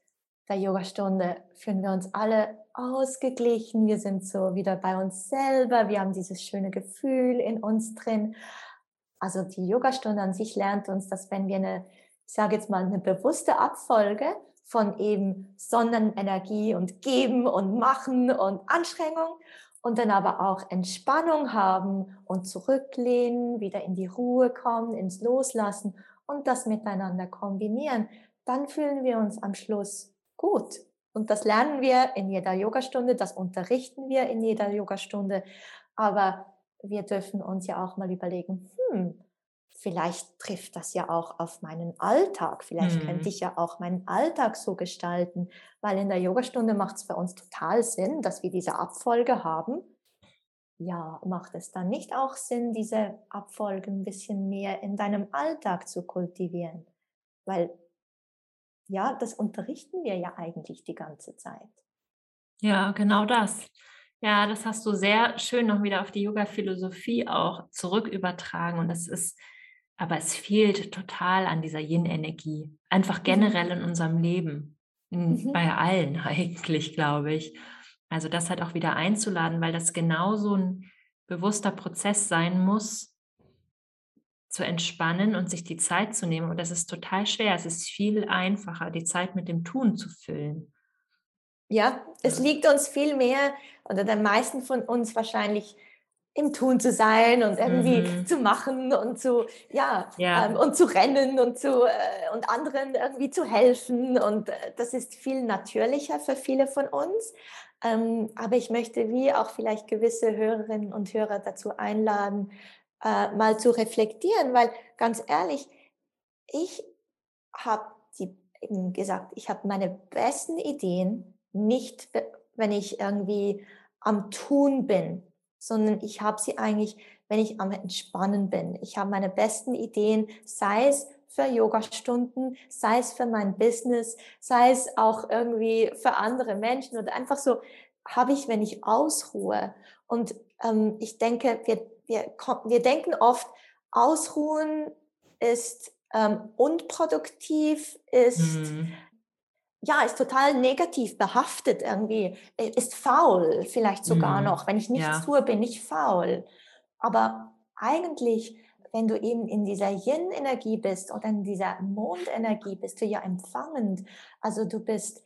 der Yogastunde fühlen wir uns alle ausgeglichen, wir sind so wieder bei uns selber, wir haben dieses schöne Gefühl in uns drin. Also die Yogastunde an sich lernt uns, dass wenn wir eine, ich sage jetzt mal, eine bewusste Abfolge von eben Sonnenenergie und Geben und Machen und Anstrengung und dann aber auch Entspannung haben und zurücklehnen, wieder in die Ruhe kommen, ins Loslassen und das miteinander kombinieren, dann fühlen wir uns am Schluss gut. Und das lernen wir in jeder Yogastunde, das unterrichten wir in jeder Yogastunde. Aber wir dürfen uns ja auch mal überlegen, hm, vielleicht trifft das ja auch auf meinen Alltag. Vielleicht mhm. könnte ich ja auch meinen Alltag so gestalten, weil in der Yogastunde macht es für uns total Sinn, dass wir diese Abfolge haben. Ja, macht es dann nicht auch Sinn, diese Abfolge ein bisschen mehr in deinem Alltag zu kultivieren? Weil ja, das unterrichten wir ja eigentlich die ganze Zeit. Ja, genau das. Ja, das hast du sehr schön noch wieder auf die Yoga-Philosophie auch zurück übertragen. Und das ist, aber es fehlt total an dieser Yin-Energie. Einfach mhm. generell in unserem Leben. In, mhm. Bei allen eigentlich, glaube ich. Also das halt auch wieder einzuladen, weil das genau so ein bewusster Prozess sein muss, zu entspannen und sich die Zeit zu nehmen. Und das ist total schwer. Es ist viel einfacher, die Zeit mit dem Tun zu füllen. Ja, es liegt uns viel mehr oder den meisten von uns wahrscheinlich im Tun zu sein und irgendwie mhm. zu machen und zu ja, ja. Ähm, und zu rennen und zu äh, und anderen irgendwie zu helfen und äh, das ist viel natürlicher für viele von uns. Ähm, aber ich möchte wie auch vielleicht gewisse Hörerinnen und Hörer dazu einladen, äh, mal zu reflektieren, weil ganz ehrlich, ich habe eben gesagt, ich habe meine besten Ideen nicht, wenn ich irgendwie am Tun bin, sondern ich habe sie eigentlich, wenn ich am Entspannen bin. Ich habe meine besten Ideen, sei es für Yoga-Stunden, sei es für mein Business, sei es auch irgendwie für andere Menschen oder einfach so habe ich, wenn ich ausruhe. Und ähm, ich denke, wir wir, wir denken oft, Ausruhen ist ähm, unproduktiv, ist, mhm. ja, ist total negativ behaftet irgendwie, äh, ist faul vielleicht sogar mhm. noch. Wenn ich nichts ja. tue, bin ich faul. Aber eigentlich, wenn du eben in dieser Yin-Energie bist oder in dieser Mondenergie, bist du ja empfangend. Also du bist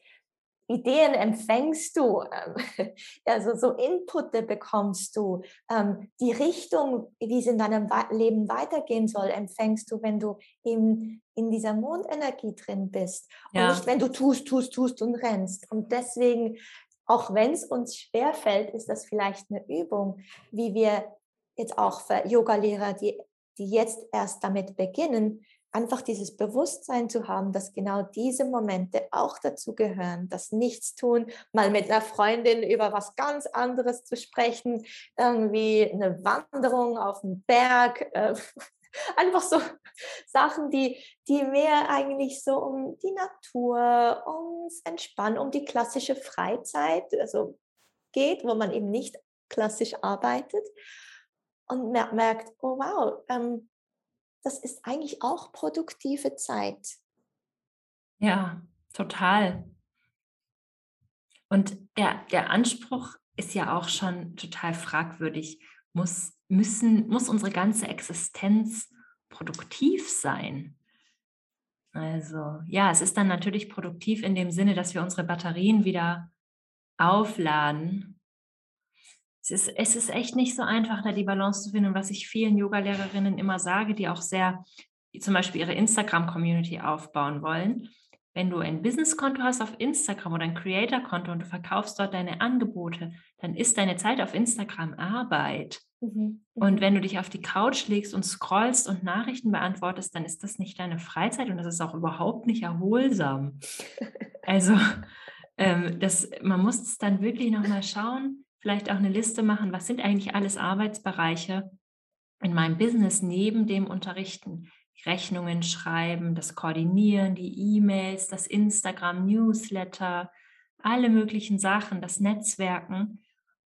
Ideen empfängst du, ähm, also so Inputte bekommst du, ähm, die Richtung, wie es in deinem Leben weitergehen soll, empfängst du, wenn du eben in dieser Mondenergie drin bist und nicht, wenn du tust, tust, tust und rennst. Und deswegen, auch wenn es uns schwer fällt, ist das vielleicht eine Übung, wie wir jetzt auch für Yogalehrer, die, die jetzt erst damit beginnen, einfach dieses Bewusstsein zu haben, dass genau diese Momente auch dazu gehören, das Nichtstun, mal mit einer Freundin über was ganz anderes zu sprechen, irgendwie eine Wanderung auf dem Berg, äh, einfach so Sachen, die, die mehr eigentlich so um die Natur, ums Entspannen, um die klassische Freizeit, also geht, wo man eben nicht klassisch arbeitet und merkt, oh wow, ähm, das ist eigentlich auch produktive Zeit. Ja, total. Und der, der Anspruch ist ja auch schon total fragwürdig. Muss, müssen, muss unsere ganze Existenz produktiv sein? Also ja, es ist dann natürlich produktiv in dem Sinne, dass wir unsere Batterien wieder aufladen es ist, es ist echt nicht so einfach, da die Balance zu finden. was ich vielen Yoga-Lehrerinnen immer sage, die auch sehr zum Beispiel ihre Instagram-Community aufbauen wollen. Wenn du ein Business-Konto hast auf Instagram oder ein Creator-Konto und du verkaufst dort deine Angebote, dann ist deine Zeit auf Instagram Arbeit. Mhm. Und mhm. wenn du dich auf die Couch legst und scrollst und Nachrichten beantwortest, dann ist das nicht deine Freizeit und das ist auch überhaupt nicht erholsam. Also ähm, das, man muss es dann wirklich nochmal schauen, vielleicht auch eine Liste machen, was sind eigentlich alles Arbeitsbereiche in meinem Business neben dem Unterrichten. Rechnungen schreiben, das Koordinieren, die E-Mails, das Instagram, Newsletter, alle möglichen Sachen, das Netzwerken.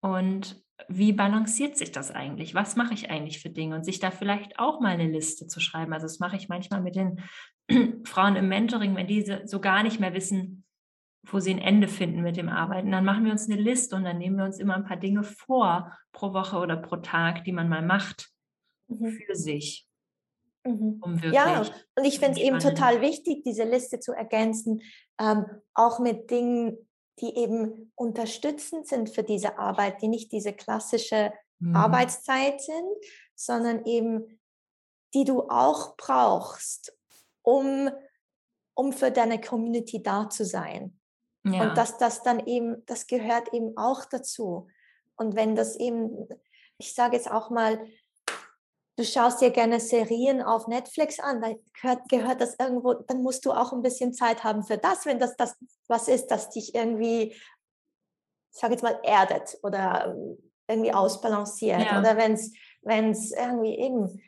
Und wie balanciert sich das eigentlich? Was mache ich eigentlich für Dinge? Und sich da vielleicht auch mal eine Liste zu schreiben. Also das mache ich manchmal mit den Frauen im Mentoring, wenn diese so gar nicht mehr wissen, wo sie ein Ende finden mit dem Arbeiten, dann machen wir uns eine Liste und dann nehmen wir uns immer ein paar Dinge vor pro Woche oder pro Tag, die man mal macht mhm. für sich. Mhm. Um ja, und ich finde es eben total wichtig, diese Liste zu ergänzen, ähm, auch mit Dingen, die eben unterstützend sind für diese Arbeit, die nicht diese klassische mhm. Arbeitszeit sind, sondern eben die du auch brauchst, um, um für deine Community da zu sein. Ja. Und dass das dann eben, das gehört eben auch dazu. Und wenn das eben, ich sage jetzt auch mal, du schaust dir gerne Serien auf Netflix an, dann gehört, gehört das irgendwo, dann musst du auch ein bisschen Zeit haben für das, wenn das, das was ist, das dich irgendwie, ich sage jetzt mal, erdet oder irgendwie ausbalanciert. Ja. Oder wenn es irgendwie eben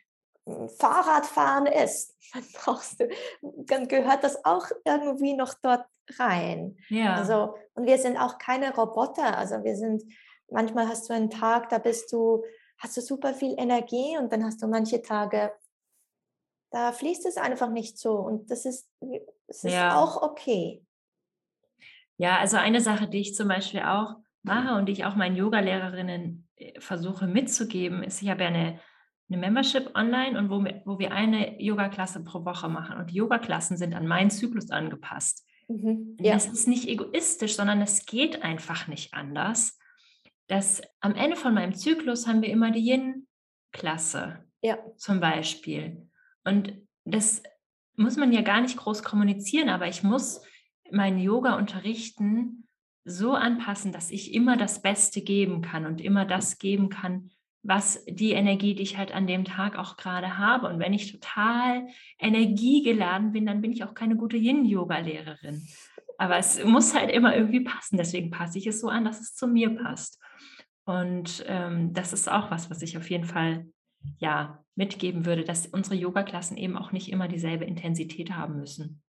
Fahrradfahren ist, dann brauchst du, dann gehört das auch irgendwie noch dort rein. Ja. Also, und wir sind auch keine Roboter. Also wir sind, manchmal hast du einen Tag, da bist du hast du super viel Energie und dann hast du manche Tage, da fließt es einfach nicht so und das ist, das ist ja. auch okay. Ja, also eine Sache, die ich zum Beispiel auch mache und die ich auch meinen Yoga-Lehrerinnen äh, versuche mitzugeben, ist, ich habe ja eine, eine Membership online und wo wir, wo wir eine Yoga-Klasse pro Woche machen. Und die Yoga-Klassen sind an meinen Zyklus angepasst. Mhm, ja. Das ist nicht egoistisch, sondern es geht einfach nicht anders dass am Ende von meinem Zyklus haben wir immer die Yin-Klasse ja. zum Beispiel. Und das muss man ja gar nicht groß kommunizieren, aber ich muss mein Yoga unterrichten so anpassen, dass ich immer das Beste geben kann und immer das geben kann, was die Energie, die ich halt an dem Tag auch gerade habe. Und wenn ich total energiegeladen bin, dann bin ich auch keine gute Yin-Yoga-Lehrerin. Aber es muss halt immer irgendwie passen. Deswegen passe ich es so an, dass es zu mir passt. Und ähm, das ist auch was, was ich auf jeden Fall ja mitgeben würde, dass unsere Yoga-Klassen eben auch nicht immer dieselbe Intensität haben müssen.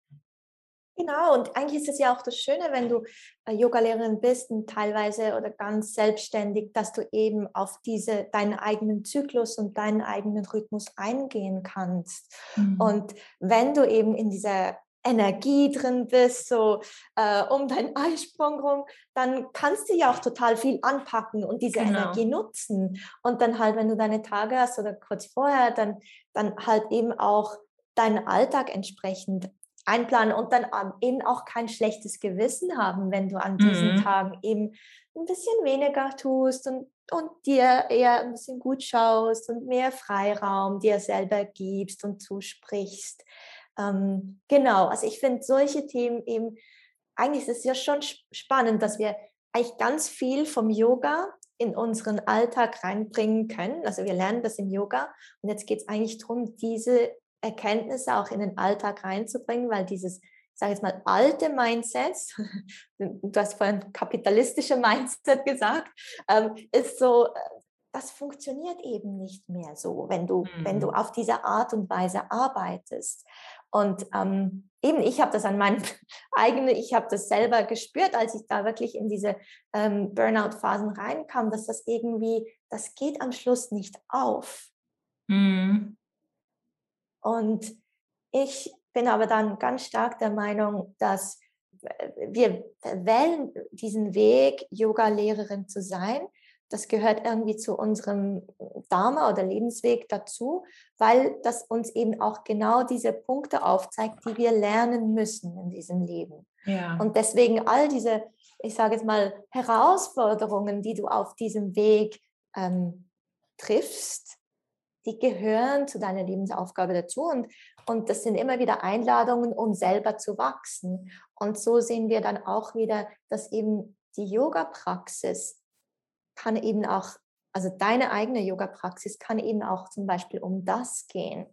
Genau, und eigentlich ist es ja auch das Schöne, wenn du äh, Yogalehrerin bist und teilweise oder ganz selbstständig, dass du eben auf diese deinen eigenen Zyklus und deinen eigenen Rhythmus eingehen kannst. Mhm. Und wenn du eben in dieser Energie drin bist, so äh, um deinen Eisprung rum, dann kannst du ja auch total viel anpacken und diese genau. Energie nutzen. Und dann halt, wenn du deine Tage hast oder kurz vorher, dann, dann halt eben auch deinen Alltag entsprechend einplanen und dann eben auch kein schlechtes Gewissen haben, wenn du an diesen mhm. Tagen eben ein bisschen weniger tust und, und dir eher ein bisschen gut schaust und mehr Freiraum dir selber gibst und zusprichst. Ähm, genau, also ich finde solche Themen eben, eigentlich ist es ja schon spannend, dass wir eigentlich ganz viel vom Yoga in unseren Alltag reinbringen können. Also wir lernen das im Yoga und jetzt geht es eigentlich darum, diese Erkenntnisse auch in den Alltag reinzubringen, weil dieses, ich sage jetzt mal, alte Mindset, du hast vorhin kapitalistische Mindset gesagt, ähm, ist so, äh, das funktioniert eben nicht mehr so, wenn du, mhm. wenn du mhm. auf diese Art und Weise arbeitest. Und ähm, eben, ich habe das an meinem eigenen, ich habe das selber gespürt, als ich da wirklich in diese ähm, Burnout-Phasen reinkam, dass das irgendwie, das geht am Schluss nicht auf. Mhm. Und ich bin aber dann ganz stark der Meinung, dass wir wählen diesen Weg, Yoga-Lehrerin zu sein, das gehört irgendwie zu unserem Dharma oder Lebensweg dazu, weil das uns eben auch genau diese Punkte aufzeigt, die wir lernen müssen in diesem Leben. Ja. Und deswegen all diese, ich sage jetzt mal, Herausforderungen, die du auf diesem Weg ähm, triffst, die gehören zu deiner Lebensaufgabe dazu. Und, und das sind immer wieder Einladungen, um selber zu wachsen. Und so sehen wir dann auch wieder, dass eben die Yoga-Praxis kann eben auch also deine eigene Yoga-Praxis kann eben auch zum Beispiel um das gehen.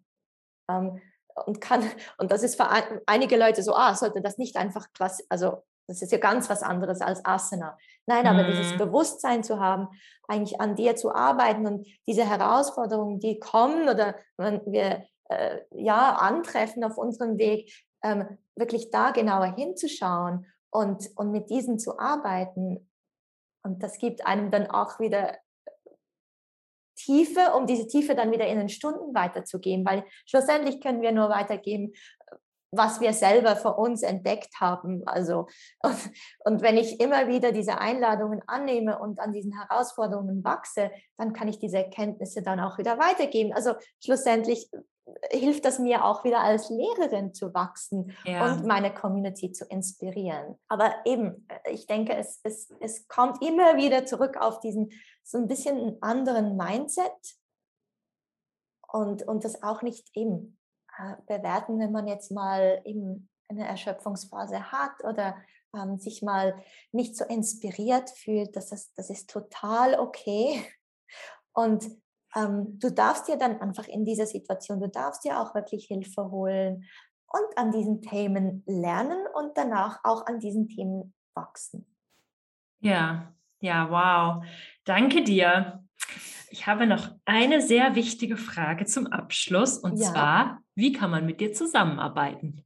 Ähm, und kann, und das ist für einige Leute so, ah, sollte das nicht einfach klassisch, also das ist ja ganz was anderes als Asana. Nein, aber mhm. dieses Bewusstsein zu haben, eigentlich an dir zu arbeiten und diese Herausforderungen, die kommen oder wenn wir äh, ja antreffen auf unserem Weg, ähm, wirklich da genauer hinzuschauen und, und mit diesen zu arbeiten. Und das gibt einem dann auch wieder Tiefe, um diese Tiefe dann wieder in den Stunden weiterzugeben, weil schlussendlich können wir nur weitergeben, was wir selber für uns entdeckt haben. Also, und, und, wenn ich immer wieder diese Einladungen annehme und an diesen Herausforderungen wachse, dann kann ich diese Erkenntnisse dann auch wieder weitergeben. Also schlussendlich hilft das mir auch wieder als Lehrerin zu wachsen ja. und meine Community zu inspirieren. Aber eben, äh, ich denke, es, es, es kommt immer wieder zurück auf diesen so ein bisschen anderen Mindset und, und das auch nicht eben äh, bewerten, wenn man jetzt mal eben eine Erschöpfungsphase hat oder ähm, sich mal nicht so inspiriert fühlt, das das ist total okay. Und ähm, du darfst dir dann einfach in dieser Situation, du darfst dir auch wirklich Hilfe holen und an diesen Themen lernen und danach auch an diesen Themen wachsen. Ja, ja, wow. Danke dir. Ich habe noch eine sehr wichtige Frage zum Abschluss und ja. zwar, wie kann man mit dir zusammenarbeiten?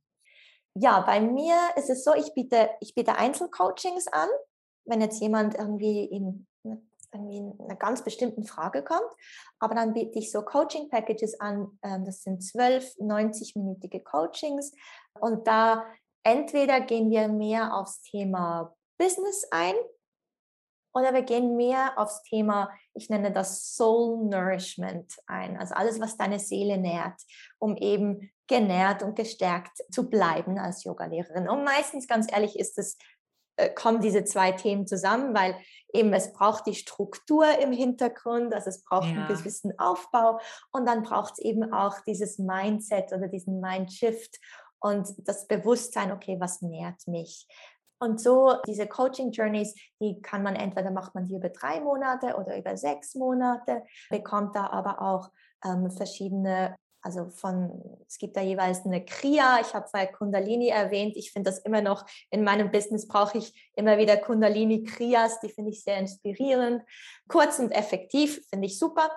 Ja, bei mir ist es so, ich biete, ich biete Einzelcoachings an, wenn jetzt jemand irgendwie in irgendwie in einer ganz bestimmten Frage kommt. Aber dann biete ich so Coaching-Packages an. Ähm, das sind zwölf 90-minütige Coachings. Und da entweder gehen wir mehr aufs Thema Business ein oder wir gehen mehr aufs Thema, ich nenne das Soul Nourishment ein. Also alles, was deine Seele nährt, um eben genährt und gestärkt zu bleiben als Yogalehrerin. Und meistens, ganz ehrlich, ist es äh, kommen diese zwei Themen zusammen, weil eben es braucht die Struktur im Hintergrund, also es braucht ja. einen gewissen Aufbau und dann braucht es eben auch dieses Mindset oder diesen Mindshift und das Bewusstsein, okay, was nährt mich? Und so diese Coaching Journeys, die kann man entweder macht man die über drei Monate oder über sechs Monate, bekommt da aber auch ähm, verschiedene also von, es gibt da jeweils eine Kriya, ich habe vorher Kundalini erwähnt, ich finde das immer noch, in meinem Business brauche ich immer wieder Kundalini Kriyas, die finde ich sehr inspirierend, kurz und effektiv, finde ich super.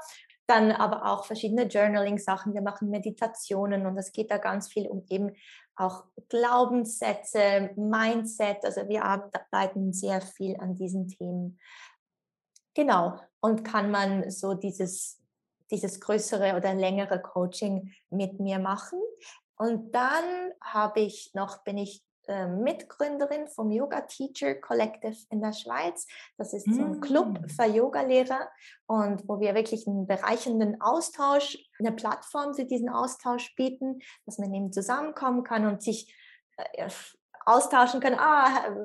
Dann aber auch verschiedene Journaling-Sachen, wir machen Meditationen und es geht da ganz viel um eben auch Glaubenssätze, Mindset, also wir arbeiten sehr viel an diesen Themen. Genau, und kann man so dieses dieses größere oder längere Coaching mit mir machen. Und dann habe ich noch, bin ich äh, Mitgründerin vom Yoga Teacher Collective in der Schweiz. Das ist so ein Club mm. für Yogalehrer und wo wir wirklich einen bereichernden Austausch, eine Plattform für diesen Austausch bieten, dass man eben zusammenkommen kann und sich äh, austauschen können. Ah,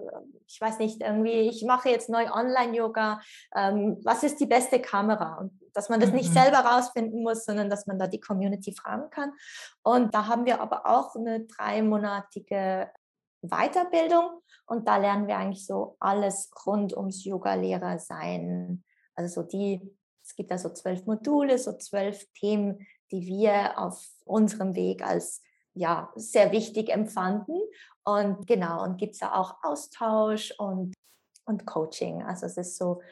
ich weiß nicht, irgendwie, ich mache jetzt neu Online-Yoga. Ähm, was ist die beste Kamera? Und dass man das nicht mhm. selber rausfinden muss, sondern dass man da die Community fragen kann. Und da haben wir aber auch eine dreimonatige Weiterbildung und da lernen wir eigentlich so alles rund ums Yoga-Lehrer sein. Also so die, es gibt da so zwölf Module, so zwölf Themen, die wir auf unserem Weg als ja, sehr wichtig empfanden. Und genau, und gibt es ja auch Austausch und, und Coaching. Also es ist so,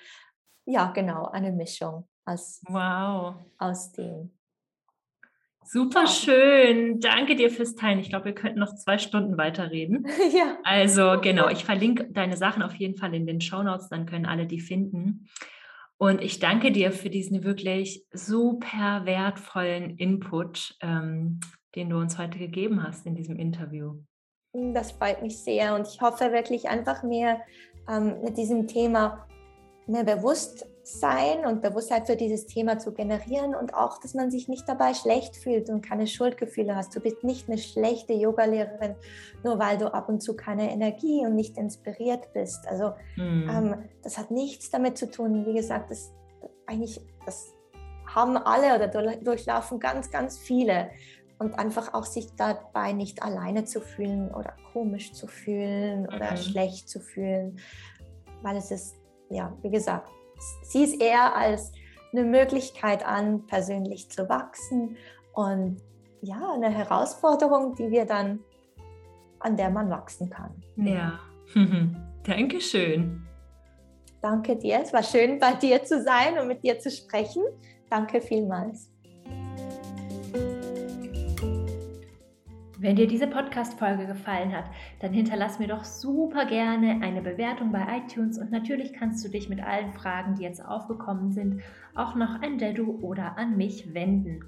ja, genau, eine Mischung aus, wow. aus dem. Super schön. Danke dir fürs Teilen. Ich glaube, wir könnten noch zwei Stunden weiterreden. ja. Also genau, ich verlinke deine Sachen auf jeden Fall in den Show Notes, dann können alle die finden. Und ich danke dir für diesen wirklich super wertvollen Input, ähm, den du uns heute gegeben hast in diesem Interview. Das freut mich sehr und ich hoffe wirklich einfach mehr ähm, mit diesem Thema mehr Bewusstsein und Bewusstheit für dieses Thema zu generieren und auch, dass man sich nicht dabei schlecht fühlt und keine Schuldgefühle hast. Du bist nicht eine schlechte Yogalehrerin, nur weil du ab und zu keine Energie und nicht inspiriert bist. Also mhm. ähm, das hat nichts damit zu tun. Wie gesagt, das eigentlich das haben alle oder durchlaufen ganz, ganz viele und einfach auch sich dabei nicht alleine zu fühlen oder komisch zu fühlen oder mhm. schlecht zu fühlen, weil es ist, ja, wie gesagt, sie ist eher als eine Möglichkeit an, persönlich zu wachsen und ja, eine Herausforderung, die wir dann, an der man wachsen kann. Ja, Dankeschön. Danke dir. Es war schön, bei dir zu sein und mit dir zu sprechen. Danke vielmals. Wenn dir diese Podcast-Folge gefallen hat, dann hinterlass mir doch super gerne eine Bewertung bei iTunes und natürlich kannst du dich mit allen Fragen, die jetzt aufgekommen sind, auch noch an Dedu oder an mich wenden.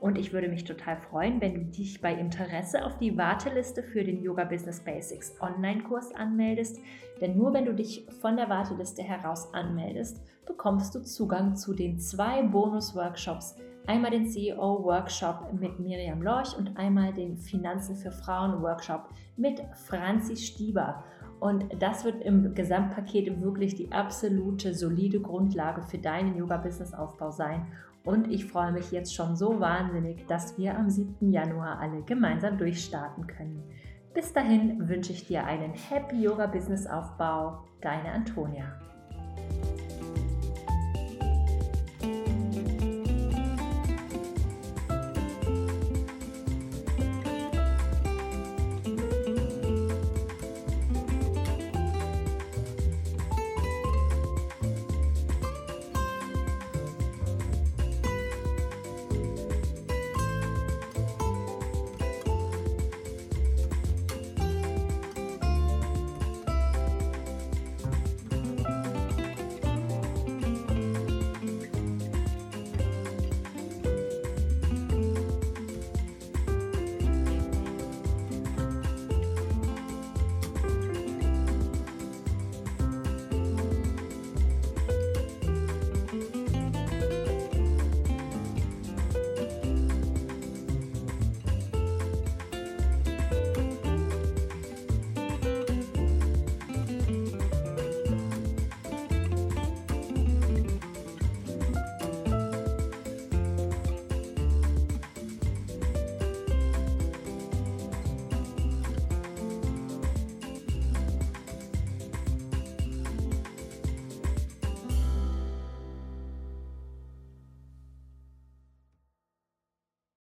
Und ich würde mich total freuen, wenn du dich bei Interesse auf die Warteliste für den Yoga Business Basics Online-Kurs anmeldest. Denn nur wenn du dich von der Warteliste heraus anmeldest, bekommst du Zugang zu den zwei Bonus-Workshops Einmal den CEO-Workshop mit Miriam Lorch und einmal den Finanzen für Frauen-Workshop mit Franzi Stieber. Und das wird im Gesamtpaket wirklich die absolute solide Grundlage für deinen Yoga-Business-Aufbau sein. Und ich freue mich jetzt schon so wahnsinnig, dass wir am 7. Januar alle gemeinsam durchstarten können. Bis dahin wünsche ich dir einen Happy Yoga Business Aufbau. Deine Antonia.